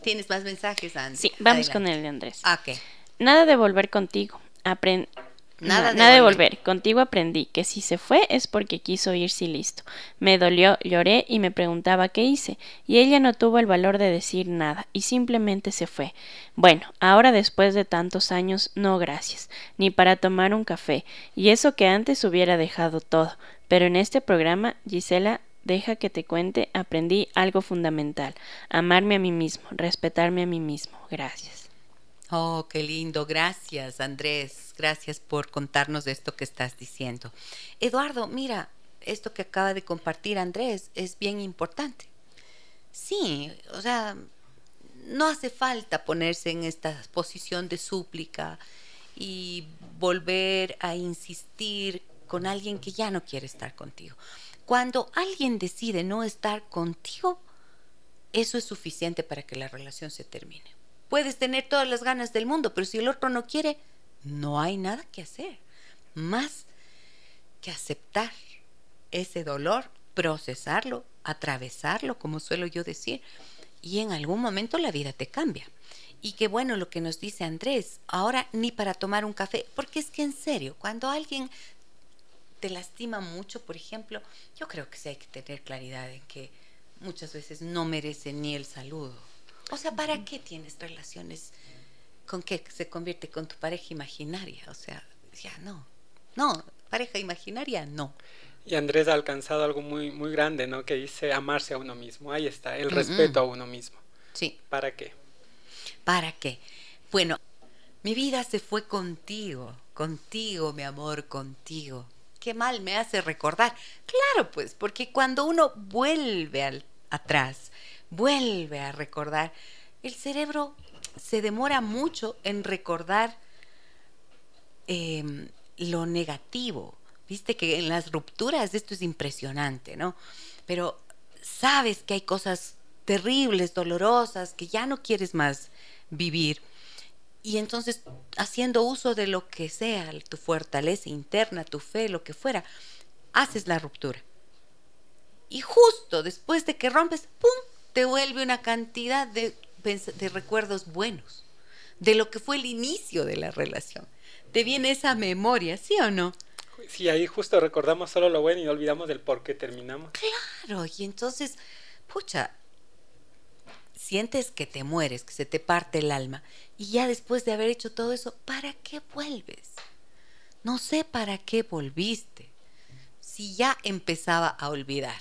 ¿Tienes más mensajes, Andrés? Sí, vamos con el de Andrés. Ah, ok. Nada de volver contigo. Nada No, de nada de volver. volver. Contigo aprendí que si se fue es porque quiso irse y listo. Me dolió, lloré y me preguntaba qué hice. Y ella no tuvo el valor de decir nada y simplemente se fue. Bueno, ahora después de tantos años, no gracias. Ni para tomar un café. Y eso que antes hubiera dejado todo. Pero en este programa, Gisela, deja que te cuente, aprendí algo fundamental. Amarme a mí mismo, respetarme a mí mismo. Gracias. Oh, qué lindo. Gracias, Andrés. Gracias por contarnos esto que estás diciendo. Eduardo, mira, esto que acaba de compartir Andrés es bien importante. Sí, o sea, no hace falta ponerse en esta posición de súplica y volver a insistir con alguien que ya no quiere estar contigo. Cuando alguien decide no estar contigo, eso es suficiente para que la relación se termine. Puedes tener todas las ganas del mundo, pero si el otro no quiere, no hay nada que hacer. Más que aceptar ese dolor, procesarlo, atravesarlo, como suelo yo decir, y en algún momento la vida te cambia. Y qué bueno lo que nos dice Andrés, ahora ni para tomar un café, porque es que en serio, cuando alguien te lastima mucho, por ejemplo, yo creo que sí hay que tener claridad en que muchas veces no merece ni el saludo. O sea, ¿para qué tienes relaciones con que se convierte con tu pareja imaginaria? O sea, ya no. No, pareja imaginaria no. Y Andrés ha alcanzado algo muy, muy grande, ¿no? Que dice amarse a uno mismo. Ahí está, el Mm, respeto a uno mismo. Sí, ¿Para qué? ¿para qué? Bueno, mi vida se fue contigo, contigo, mi amor, contigo. Qué mal me hace recordar. Claro, pues, porque cuando uno vuelve atrás, vuelve a recordar, el cerebro se demora mucho en recordar em, lo negativo. Viste que en las rupturas esto es impresionante, ¿no? Pero sabes que hay cosas terribles, dolorosas, que ya no quieres más vivir. Y entonces, haciendo uso de lo que sea, tu fortaleza interna, tu fe, lo que fuera, haces la ruptura. Y justo después de que rompes, ¡pum!, te vuelve una cantidad de, recuerdos buenos, de lo que fue el inicio de la relación. Te viene esa memoria, ¿sí o no? Sí, ahí justo recordamos solo lo bueno y olvidamos del por qué terminamos. Claro, y entonces, pucha, sientes que te mueres, que se te parte el alma, y ya después de haber hecho todo eso, ¿para qué vuelves? No sé para qué volviste, si ya empezaba a olvidar.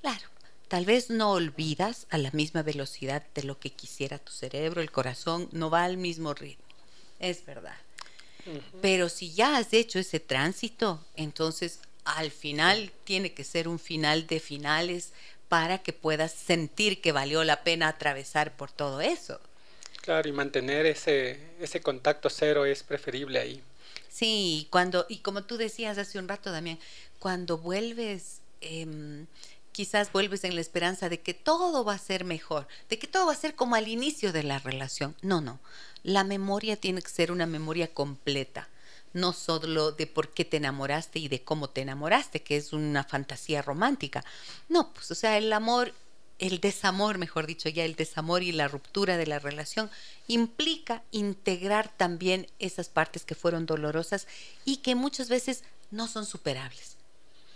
Claro, tal vez no olvidas a la misma velocidad de lo que quisiera tu cerebro, el corazón no va al mismo ritmo, es verdad. Pero si ya has hecho ese tránsito, entonces al final tiene que ser un final de finales para que puedas sentir que valió la pena atravesar por todo eso. Claro, y mantener ese, ese contacto cero es preferible ahí. Sí, y cuando, y como tú decías hace un rato también, cuando vuelves, em, quizás vuelves en la esperanza de que todo va a ser mejor, de que todo va a ser como al inicio de la relación. No, no. La memoria tiene que ser una memoria completa, no solo de por qué te enamoraste y de cómo te enamoraste, que es una fantasía romántica. No, pues o sea, el amor, el desamor, mejor dicho, ya el desamor y la ruptura de la relación implica integrar también esas partes que fueron dolorosas y que muchas veces no son superables.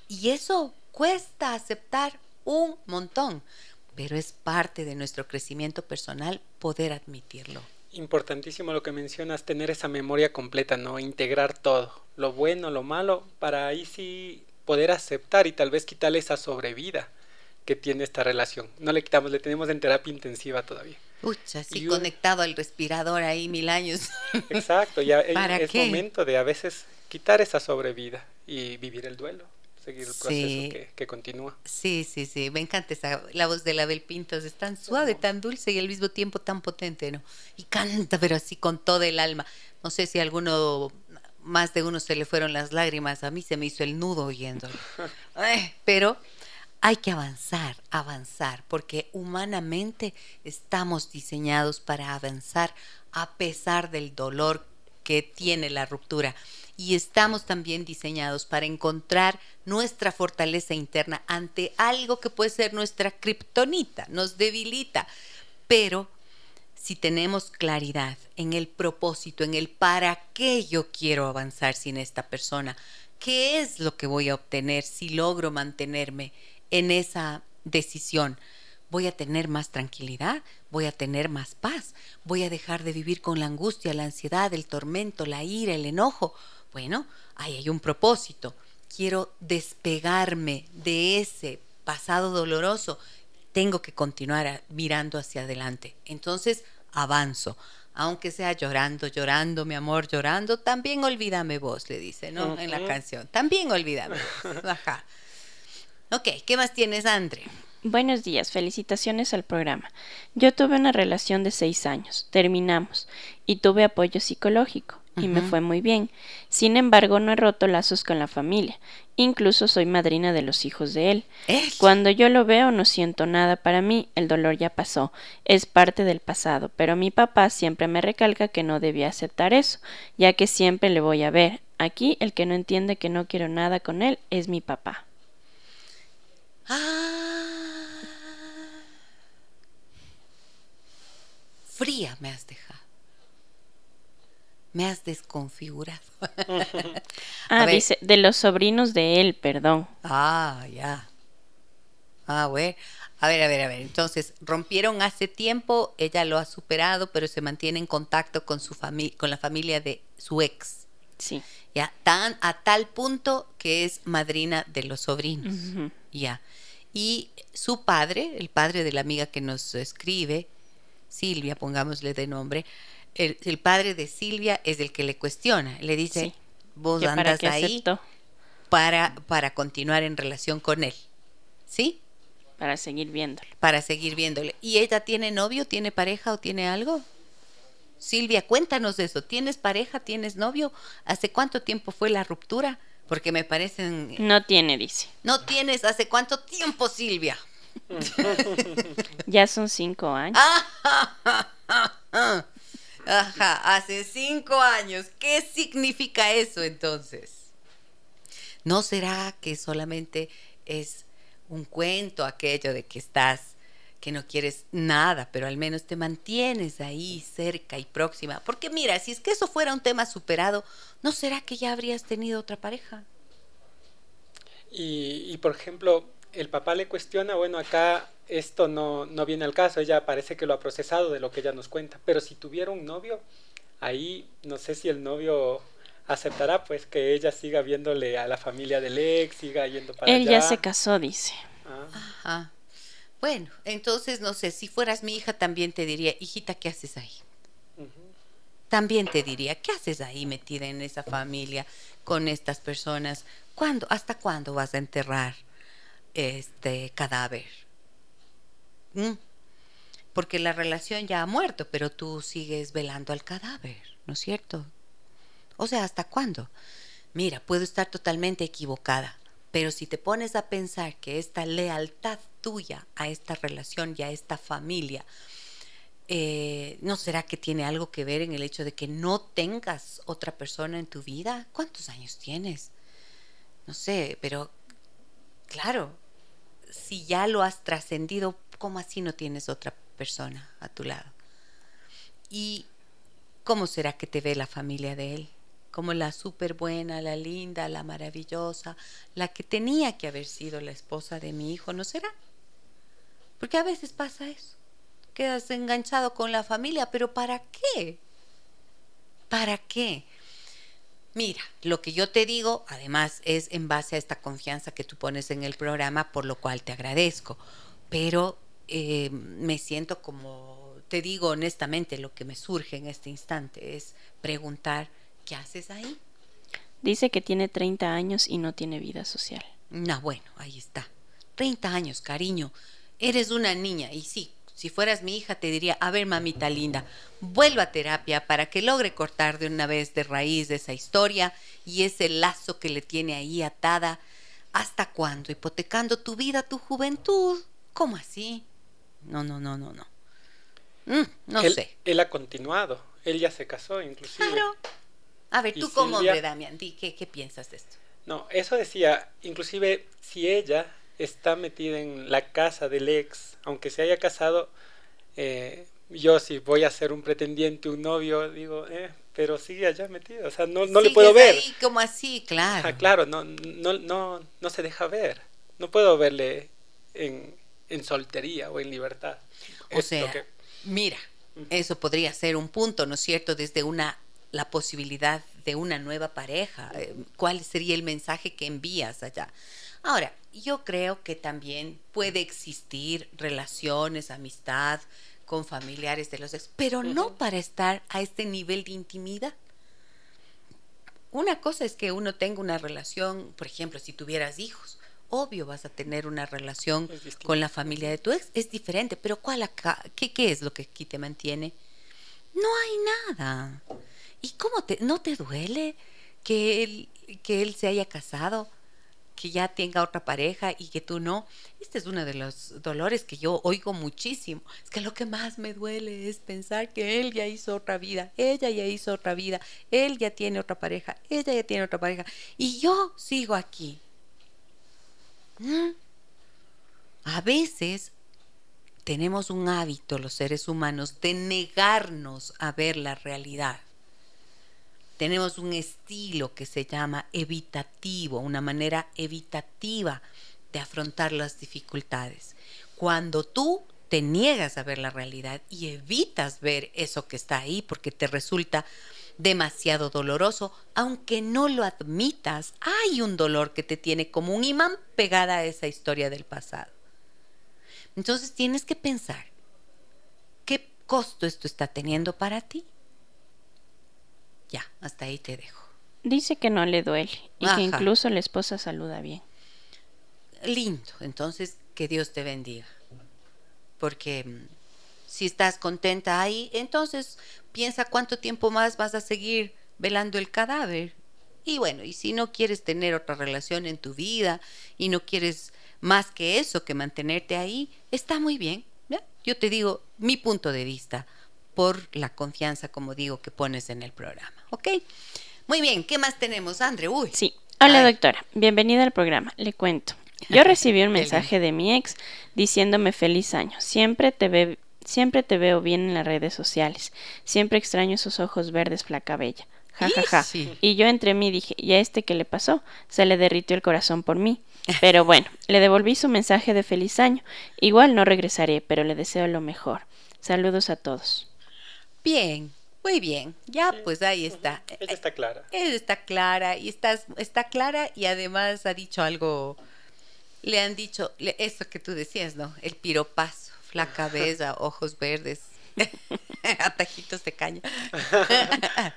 Y eso cuesta aceptar un montón, pero es parte de nuestro crecimiento personal poder admitirlo. Importantísimo lo que mencionas, tener esa memoria completa, ¿no? Integrar todo, lo bueno, lo malo, para ahí sí poder aceptar y tal vez quitarle esa sobrevida que tiene esta relación. No le quitamos, le tenemos en terapia intensiva todavía. Sí, Y- conectado al respirador ahí mil años. Exacto, ya es- ¿Para es qué? momento de a veces quitar esa sobrevida y vivir el duelo, seguir el proceso Sí. que, que continúa. Sí, sí, sí, me encanta esa, la voz de la Bel Pintos, es tan suave, tan dulce y al mismo tiempo tan potente, ¿no? Y canta, pero así con toda el alma. No sé si a alguno, más de uno se le fueron las lágrimas, a mí se me hizo el nudo oyéndolo. Ay, pero hay que avanzar, avanzar, porque humanamente estamos diseñados para avanzar a pesar del dolor que tiene la ruptura. Y estamos también diseñados para encontrar nuestra fortaleza interna ante algo que puede ser nuestra kriptonita, nos debilita. Pero si tenemos claridad en el propósito, en el para qué yo quiero avanzar sin esta persona, qué es lo que voy a obtener si logro mantenerme en esa decisión, voy a tener más tranquilidad, voy a tener más paz, voy a dejar de vivir con la angustia, la ansiedad, el tormento, la ira, el enojo. Bueno, ahí hay un propósito. Quiero despegarme de ese pasado doloroso. Tengo que continuar mirando hacia adelante. Entonces, avanzo. Aunque sea llorando, llorando, mi amor, llorando, también olvídame vos, le dice, ¿no? En la canción. También olvídame vos. Ajá. Ok, ¿qué más tienes, Andre? Buenos días, felicitaciones al programa. Yo tuve una relación de seis años, terminamos y tuve apoyo psicológico y me fue muy bien. Sin embargo, no he roto lazos con la familia. Incluso soy madrina de los hijos de él. Eh, Cuando yo lo veo no siento nada para mí, el dolor ya pasó, es parte del pasado, pero mi papá siempre me recalca que no debía aceptar eso, ya que siempre le voy a ver. Aquí el que no entiende que no quiero nada con él es mi papá. Ah. Fría me has dejado. Me has desconfigurado. Ah, ver. dice, de los sobrinos de él, perdón. ah, ya. Ah, bueno. A ver, a ver, a ver. Entonces, rompieron hace tiempo, ella lo ha superado, pero se mantiene en contacto con su familia, con la familia de su ex. Sí. Ya, tan a tal punto que es madrina de los sobrinos. Ya. Y su padre, el padre de la amiga que nos escribe, Silvia, pongámosle de nombre, el, el padre de Silvia es el que le cuestiona. Le dice, Sí. vos para andas qué ahí para, para continuar en relación con él. ¿Sí? para seguir viéndolo. Para seguir viéndole. ¿Y ella tiene novio, tiene pareja o tiene algo? Silvia, cuéntanos eso. ¿Tienes pareja, tienes novio? ¿Hace cuánto tiempo fue la ruptura? Porque me parecen... No tiene, dice. No tienes, ¿hace cuánto tiempo, Silvia? Ya son cinco años. Ajá, hace cinco años. ¿Qué significa eso entonces? ¿No será que solamente es un cuento aquello de que estás, que no quieres nada, pero al menos te mantienes ahí cerca y próxima? Porque mira, si es que eso fuera un tema superado, ¿no será que ya habrías tenido otra pareja? Y, y, por ejemplo, el papá le cuestiona, bueno, acá esto no, no viene al caso, ella parece que lo ha procesado de lo que ella nos cuenta, pero si tuviera un novio, ahí no sé si el novio aceptará pues que ella siga viéndole a la familia del ex, siga yendo para Él allá. ya se casó, dice. Ah, Ajá. Bueno, entonces no sé, si fueras mi hija también te diría, hijita, ¿qué haces ahí? También te diría, ¿qué haces ahí metida en esa familia con estas personas? ¿Cuándo, hasta cuándo vas a enterrar este cadáver? ¿Mm? Porque la relación ya ha muerto, pero tú sigues velando al cadáver, ¿no es cierto? O sea, ¿hasta cuándo? Mira, puedo estar totalmente equivocada, pero si te pones a pensar que esta lealtad tuya a esta relación y a esta familia, eh, ¿no será que tiene algo que ver en el hecho de que no tengas otra persona en tu vida? ¿Cuántos años tienes? No sé, pero claro, si ya lo has trascendido, ¿cómo así no tienes otra persona a tu lado? ¿Y cómo será que te ve la familia de él? Como la súper buena, la linda, la maravillosa, la que tenía que haber sido la esposa de mi hijo, ¿no será? Porque a veces pasa eso. Quedas enganchado con la familia, pero ¿para qué? ¿Para qué? Mira, lo que yo te digo, además, es en base a esta confianza que tú pones en el programa, por lo cual te agradezco. Pero eh, me siento como, te digo honestamente, lo que me surge en este instante es preguntar, ¿qué haces ahí? Dice que tiene 30 años y no tiene vida social. No, bueno, ahí está. 30 años, cariño. Eres una niña y sí, si fueras mi hija te diría, a ver, mamita linda, vuelva a terapia para que logre cortar de una vez de raíz de esa historia y ese lazo que le tiene ahí atada. ¿Hasta cuándo? Hipotecando tu vida, tu juventud. ¿Cómo así? No, no, no, no, no. Mm, no él, sé. Él ha continuado. Él ya se casó, inclusive. Claro. A ver, tú como Silvia- hombre, Damián, di, ¿qué, ¿qué piensas de esto? No, eso decía, inclusive si ella está metida en la casa del ex, aunque se haya casado, eh, yo si voy a ser un pretendiente, un novio, digo, eh, pero sigue allá metido, o sea, no, no le puedo ver. ahí como así, claro. Ajá, claro, no, no, no, no se deja ver. No puedo verle en, en soltería o en libertad. O Es sea, que- mira, eso podría ser un punto, ¿no es cierto? Desde una la posibilidad de una nueva pareja. eh, ¿Cuál sería el mensaje que envías allá? Ahora, yo creo que también puede existir relaciones, amistad con familiares de los ex, pero no para estar a este nivel de intimidad. Una cosa es que uno tenga una relación, por ejemplo, si tuvieras hijos, obvio vas a tener una relación con la familia de tu ex, es diferente, pero ¿cuál acá? ¿Qué, qué es lo que aquí te mantiene? No hay nada. ¿Y cómo te, no te duele que él, que él se haya casado, que ya tenga otra pareja y que tú no? Este es uno de los dolores que yo oigo muchísimo. Es que lo que más me duele es pensar que él ya hizo otra vida, ella ya hizo otra vida, él ya tiene otra pareja, ella ya tiene otra pareja y yo sigo aquí. ¿Mm? A veces tenemos un hábito los seres humanos de negarnos a ver la realidad. Tenemos un estilo que se llama evitativo, una manera evitativa de afrontar las dificultades. Cuando tú te niegas a ver la realidad y evitas ver eso que está ahí porque te resulta demasiado doloroso, aunque no lo admitas, hay un dolor que te tiene como un imán pegada a esa historia del pasado. Entonces tienes que pensar, ¿qué costo esto está teniendo para ti? Ya, hasta ahí te dejo. Dice que no le duele y Ajá. que incluso la esposa saluda bien. Lindo, entonces que Dios te bendiga. Porque mm, si estás contenta ahí, entonces piensa cuánto tiempo más vas a seguir velando el cadáver. Y bueno, y si no quieres tener otra relación en tu vida y no quieres más que eso, que mantenerte ahí, está muy bien. ¿ya? Yo te digo mi punto de vista por la confianza, como digo, que pones en el programa. ¿Ok? Muy bien, ¿qué más tenemos, Andre? Uy. Sí. Hola doctora, bienvenida al programa. Le cuento. Yo recibí un mensaje de mi ex diciéndome feliz año. Siempre te ve, siempre te veo bien en las redes sociales. Siempre extraño esos ojos verdes, flaca bella. Ja, ja, ja. Y yo entre mí dije, ¿y a este qué le pasó? Se le derritió el corazón por mí. Pero bueno, le devolví su mensaje de feliz año. Igual no regresaré, pero le deseo lo mejor. Saludos a todos. Bien, muy bien. Ya, Sí. pues ahí está. Ella está clara. Él está clara y estás, está clara y además ha dicho algo, le han dicho le- eso que tú decías, ¿no? El piropazo, flaca bella, ojos verdes, atajitos de caña.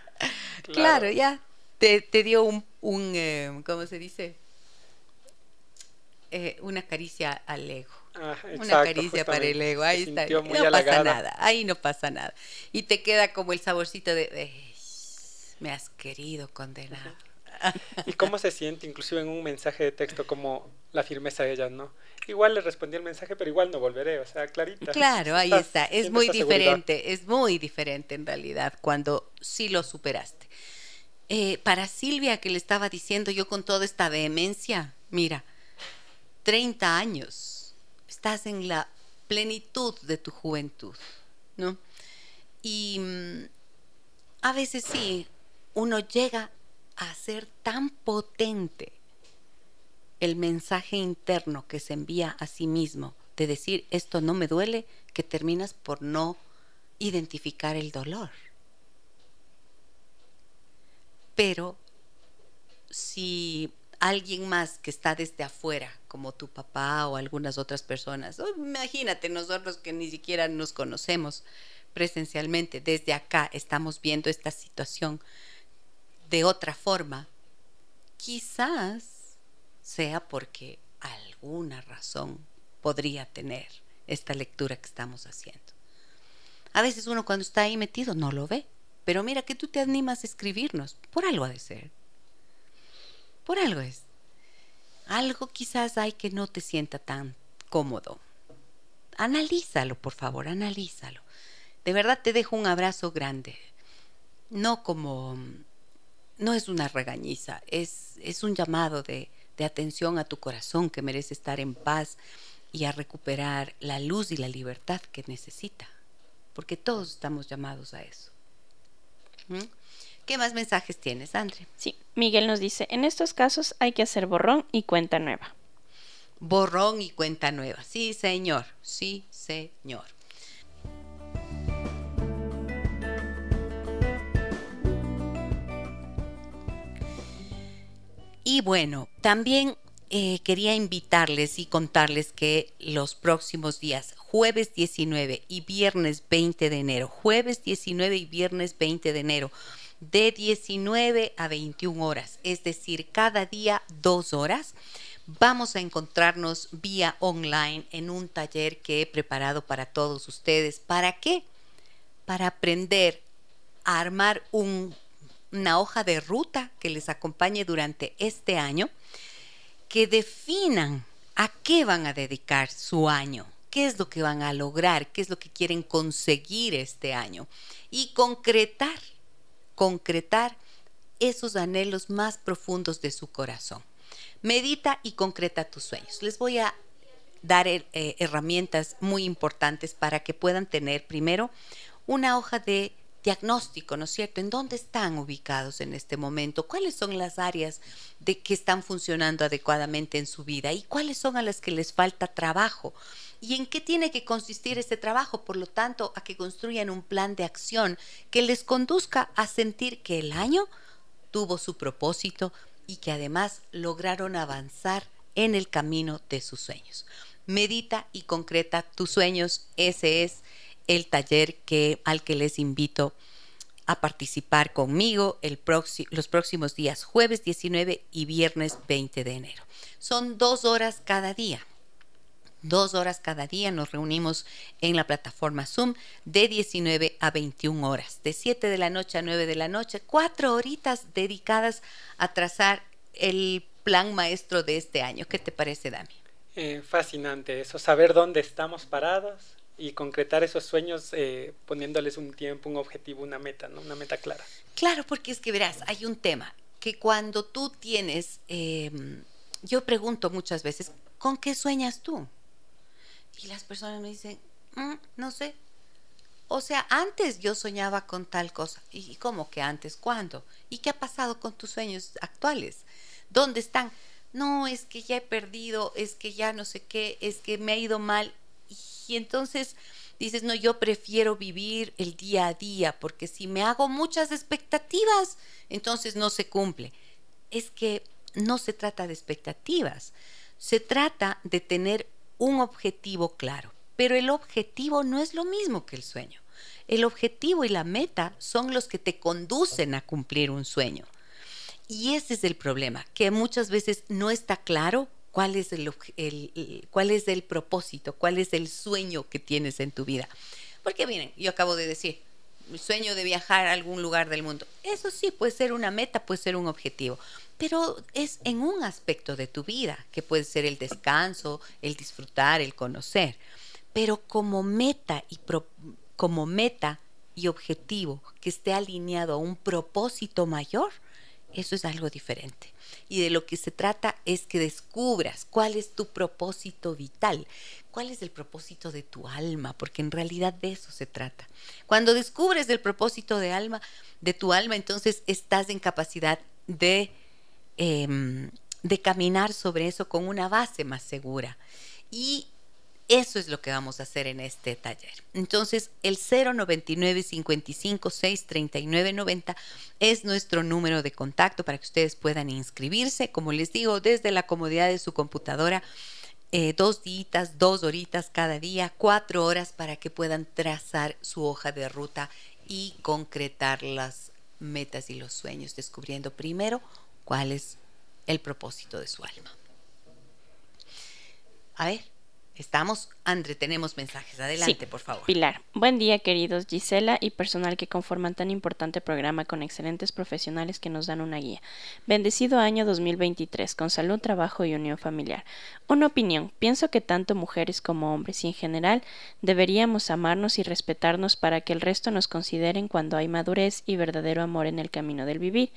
claro. ya, te, te dio un, un eh, ¿cómo se dice? Eh, una caricia al ego. Ah, Una caricia para el ego, ahí está. No pasa nada, ahí no pasa nada. Y te queda como el saborcito de, de, me has querido condenar. ¿Y cómo se siente, inclusive en un mensaje de texto, como la firmeza de ella, no? Igual le respondí el mensaje, pero igual no volveré, o sea, clarita. Claro, ahí Estás- está. Es muy seguridad. diferente, es muy diferente en realidad cuando sí lo superaste. Eh, para Silvia, que le estaba diciendo yo con toda esta vehemencia, mira, 30 años, estás en la plenitud de tu juventud, ¿no? Y mm, a veces sí, uno llega a ser tan potente el mensaje interno que se envía a sí mismo de decir esto no me duele, que terminas por no identificar el dolor. Pero si alguien más que está desde afuera, como tu papá o algunas otras personas. imagínate, nosotros que ni siquiera nos conocemos presencialmente, desde acá estamos viendo esta situación de otra forma. Quizás sea porque alguna razón podría tener esta lectura que estamos haciendo. A veces uno cuando está ahí metido no lo ve, pero mira que tú te animas a escribirnos, por algo ha de ser. Por algo es. Algo quizás hay que no te sienta tan cómodo. Analízalo, por favor, analízalo. De verdad te dejo un abrazo grande. No como... No es una regañiza, es, es un llamado de, de atención a tu corazón que merece estar en paz y a recuperar la luz y la libertad que necesita. Porque todos estamos llamados a eso. ¿Mm? ¿Qué más mensajes tienes, Andre? Sí, Miguel nos dice, en estos casos hay que hacer borrón y cuenta nueva. Borrón y cuenta nueva. Sí, señor. Sí, señor. Y bueno, también eh, quería invitarles y contarles que los próximos días, jueves 19 y viernes 20 de enero, jueves 19 y viernes 20 de enero, de 19 a 21 horas, es decir, cada día dos horas. Vamos a encontrarnos vía online en un taller que he preparado para todos ustedes. ¿Para qué? Para aprender a armar una hoja de ruta que les acompañe durante este año, que definan a qué van a dedicar su año, qué es lo que van a lograr, qué es lo que quieren conseguir este año y concretar concretar esos anhelos más profundos de su corazón. Medita y concreta tus sueños. Les voy a dar eh, herramientas muy importantes para que puedan tener primero una hoja de diagnóstico, ¿no es cierto? ¿En dónde están ubicados en este momento? ¿Cuáles son las áreas de que están funcionando adecuadamente en su vida y cuáles son a las que les falta trabajo? ¿Y en qué tiene que consistir este trabajo? Por lo tanto, a que construyan un plan de acción que les conduzca a sentir que el año tuvo su propósito y que además lograron avanzar en el camino de sus sueños. Medita y concreta tus sueños. Ese es el taller que, al que les invito a participar conmigo el los próximos días, jueves 19 y viernes 20 de enero. Son dos horas cada día. Dos horas cada día nos reunimos en la plataforma Zoom de 19 a 21 horas, de 7 de la noche a 9 de la noche, cuatro horitas dedicadas a trazar el plan maestro de este año. ¿Qué te parece, Dami? Eh, fascinante eso, saber dónde estamos parados y concretar esos sueños eh, poniéndoles un tiempo, un objetivo, una meta, ¿no? Una meta clara. Claro, porque es que verás, hay un tema que cuando tú tienes, em, yo pregunto muchas veces, ¿con qué sueñas tú? Y las personas me dicen, mm, no sé. O sea, antes yo soñaba con tal cosa. ¿Y cómo que antes? ¿Cuándo? ¿Y qué ha pasado con tus sueños actuales? ¿Dónde están? No, es que ya he perdido, es que ya no sé qué, es que me ha ido mal. Y entonces dices, no, yo prefiero vivir el día a día, porque si me hago muchas expectativas, entonces no se cumple. Es que no se trata de expectativas, se trata de tener un objetivo claro. Pero el objetivo no es lo mismo que el sueño. El objetivo y la meta son los que te conducen a cumplir un sueño. Y ese es el problema, que muchas veces no está claro cuál es el, cuál es el propósito, cuál es el sueño que tienes en tu vida. Porque miren, yo acabo de decir, mi sueño de viajar a algún lugar del mundo. Eso sí, puede ser una meta, puede ser un objetivo pero es en un aspecto de tu vida, que puede ser el descanso, el disfrutar, el conocer. Pero como meta y como meta y objetivo que esté alineado a un propósito mayor, eso es algo diferente. Y de lo que se trata es que descubras cuál es tu propósito vital, cuál es el propósito de tu alma, porque en realidad de eso se trata. Cuando descubres el propósito de alma, de tu alma, entonces estás en capacidad de Em, de caminar sobre eso con una base más segura. Y Eso es lo que vamos a hacer en este taller. Entonces, el 099 55 6 39 90 es nuestro número de contacto para que ustedes puedan inscribirse, como les digo, desde la comodidad de su computadora. Eh, dos días, dos horitas cada día, cuatro horas para que puedan trazar su hoja de ruta y concretar las metas y los sueños, descubriendo primero cuál es el propósito de su alma. A ver, Estamos, André, tenemos mensajes. Adelante, por favor. Pilar, buen día, queridos Gisela y personal que conforman tan importante programa con excelentes profesionales que nos dan una guía. Bendecido año 2023, con salud, trabajo y unión familiar. Una opinión, pienso que tanto mujeres como hombres y en general deberíamos amarnos y respetarnos para que el resto nos consideren cuando hay madurez y verdadero amor en el camino del vivir.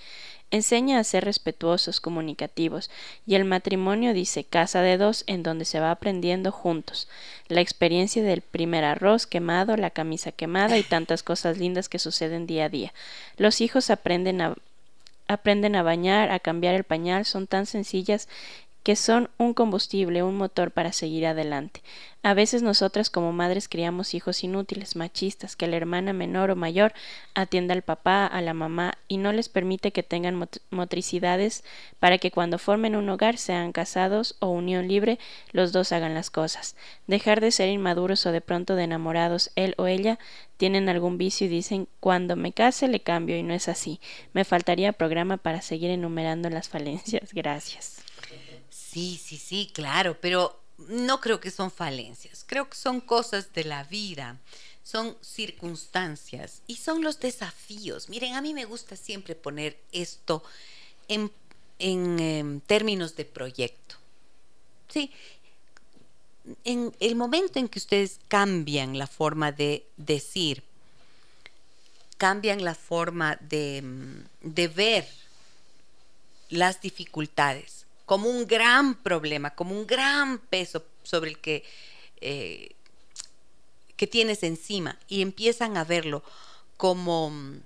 Enseña a ser respetuosos, comunicativos, y el matrimonio dice casa de dos en donde se va aprendiendo juntos. La experiencia del primer arroz quemado, la camisa quemada y tantas cosas lindas que suceden día a día. Los hijos aprenden a aprenden a bañar, a cambiar el pañal, son tan sencillas que son un combustible, un motor para seguir adelante. A veces nosotras como madres criamos hijos inútiles, machistas, que la hermana menor o mayor atienda al papá, a la mamá y no les permite que tengan motricidades para que cuando formen un hogar sean casados o unión libre, los dos hagan las cosas. Dejar de ser inmaduros o de pronto de enamorados, él o ella tienen algún vicio y dicen cuando me case le cambio y no es así. Me faltaría programa para seguir enumerando las falencias. Gracias. Sí, sí, sí, claro, pero no creo que son falencias, creo que son cosas de la vida, son circunstancias y son los desafíos. Miren, a mí me gusta siempre poner esto en, em, términos de proyecto. Sí, en el momento en que ustedes cambian la forma de decir, cambian la forma de, de ver las dificultades, como un gran problema, como un gran peso sobre el que, eh, que tienes encima y empiezan a verlo como mm,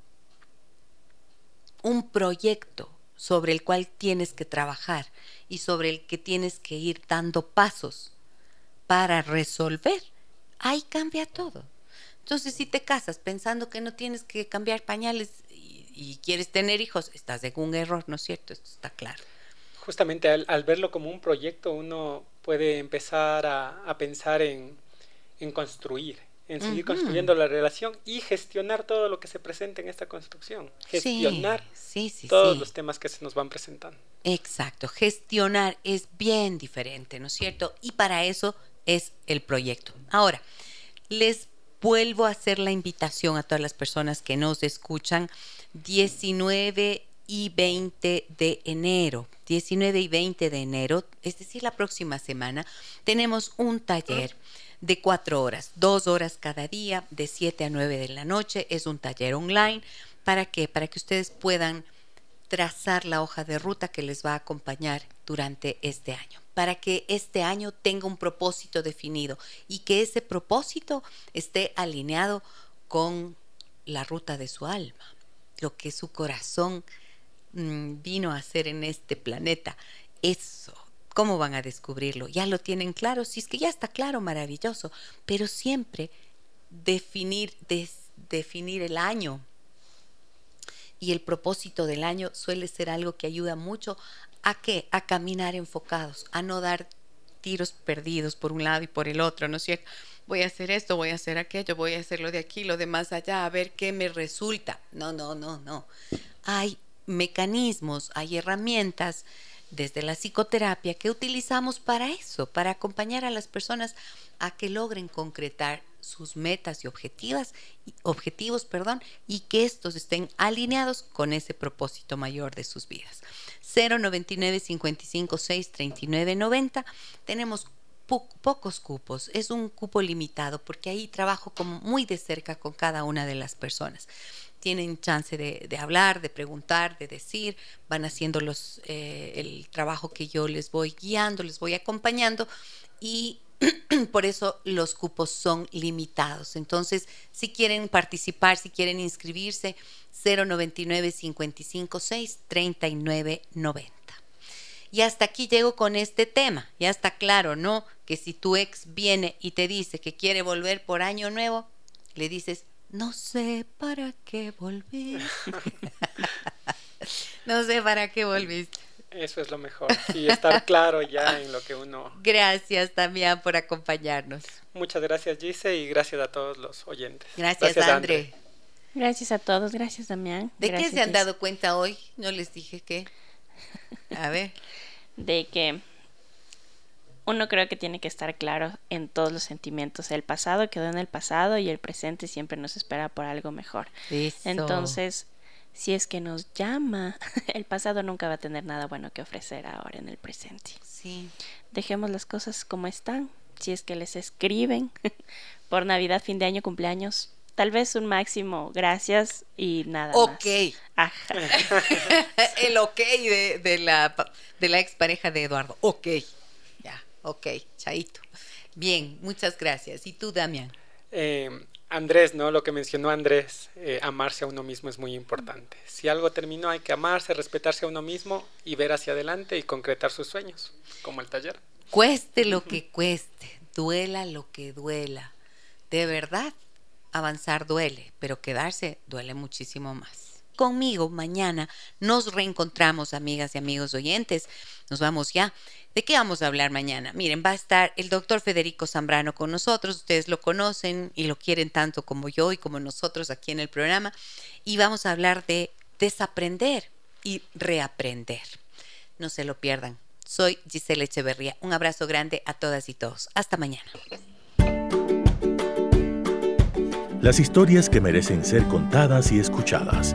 un proyecto sobre el cual tienes que trabajar y sobre el que tienes que ir dando pasos para resolver, ahí cambia todo. Entonces, si te casas pensando que no tienes que cambiar pañales y, y quieres tener hijos, estás en un error, ¿no es cierto? Esto está claro justamente al, verlo como un proyecto uno puede empezar a, pensar en, construir, en seguir construyendo la relación y gestionar todo lo que se presenta en esta construcción. Gestionar todos los temas que se nos van presentando. Exacto, gestionar es bien diferente, ¿no es cierto? Y para eso es el proyecto. Ahora, les vuelvo a hacer la invitación a todas las personas que nos escuchan. 19 y 20 de enero, 19 y 20 de enero, es decir, la próxima semana, tenemos un taller de cuatro horas, dos horas cada día, de 7 a 9 de la noche. Es un taller online. ¿Para qué? Para que ustedes puedan trazar la hoja de ruta que les va a acompañar durante este año, para que este año tenga un propósito definido y que ese propósito esté alineado con la ruta de su alma, lo que su corazón vino a hacer en este planeta. Eso, ¿cómo van a descubrirlo? Ya lo tienen claro, si es que ya está claro, maravilloso, pero siempre definir, definir el año y el propósito del año suele ser algo que ayuda mucho a qué? A caminar enfocados, a no dar tiros perdidos por un lado y por el otro, ¿no es cierto? Voy a hacer esto, voy a hacer aquello, voy a hacer lo de aquí, lo de más allá, a ver qué me resulta. No, no, no, no. Hay mecanismos, hay herramientas desde la psicoterapia que utilizamos para eso, para acompañar a las personas a que logren concretar sus metas y objetivas, objetivos, perdón, y que estos estén alineados con ese propósito mayor de sus vidas. 099 55 6 39 90. Tenemos pocos cupos, es un cupo limitado porque ahí trabajo como muy de cerca con cada una de las personas tienen chance de, hablar, de preguntar, de decir, van haciendo los, eh, el trabajo que yo les voy guiando, les voy acompañando y por eso los cupos son limitados. Entonces, si quieren participar, si quieren inscribirse, 099 55 6 39 90. Y hasta aquí llego con este tema. Ya está claro, ¿no? Que si tu ex viene y te dice que quiere volver por año nuevo, le dices, no sé para qué volví. no sé para qué volviste. Eso es lo mejor. Y estar claro ya en lo que uno. Gracias, también por acompañarnos. Muchas gracias, Gise, y gracias a todos los oyentes. Gracias, André. Gracias a todos, gracias, Damián. ¿De qué se han dado cuenta hoy? No les dije qué. A ver. De que uno creo que tiene que estar claro en todos los sentimientos. El pasado quedó en el pasado y el presente siempre nos espera por algo mejor. Entonces, si es que nos llama, el pasado nunca va a tener nada bueno que ofrecer ahora en el presente. Sí. Dejemos las cosas como están. Si es que les escriben por Navidad, fin de año, cumpleaños, tal vez un máximo gracias y nada Ok. más. el ok de, de, la, de la expareja de Eduardo. Ok. Ok, chaito. Bien, muchas gracias. ¿Y tú, Damián? Eh, Andrés, ¿no? Lo que mencionó Andrés, eh, amarse a uno mismo es muy importante. Si algo terminó, hay que amarse, respetarse a uno mismo y ver hacia adelante y concretar sus sueños, como el taller. Cueste lo que cueste, duela lo que duela. De verdad, avanzar duele, pero quedarse duele muchísimo más conmigo mañana. Nos reencontramos, amigas y amigos oyentes. Nos vamos ya. ¿De qué vamos a hablar mañana? Miren, va a estar el doctor Federico Zambrano con nosotros. Ustedes lo conocen y lo quieren tanto como yo y como nosotros aquí en el programa. Y vamos a hablar de desaprender y reaprender. No se lo pierdan. Soy Giselle Echeverría. Un abrazo grande a todas y todos. Hasta mañana. Las historias que merecen ser contadas y escuchadas.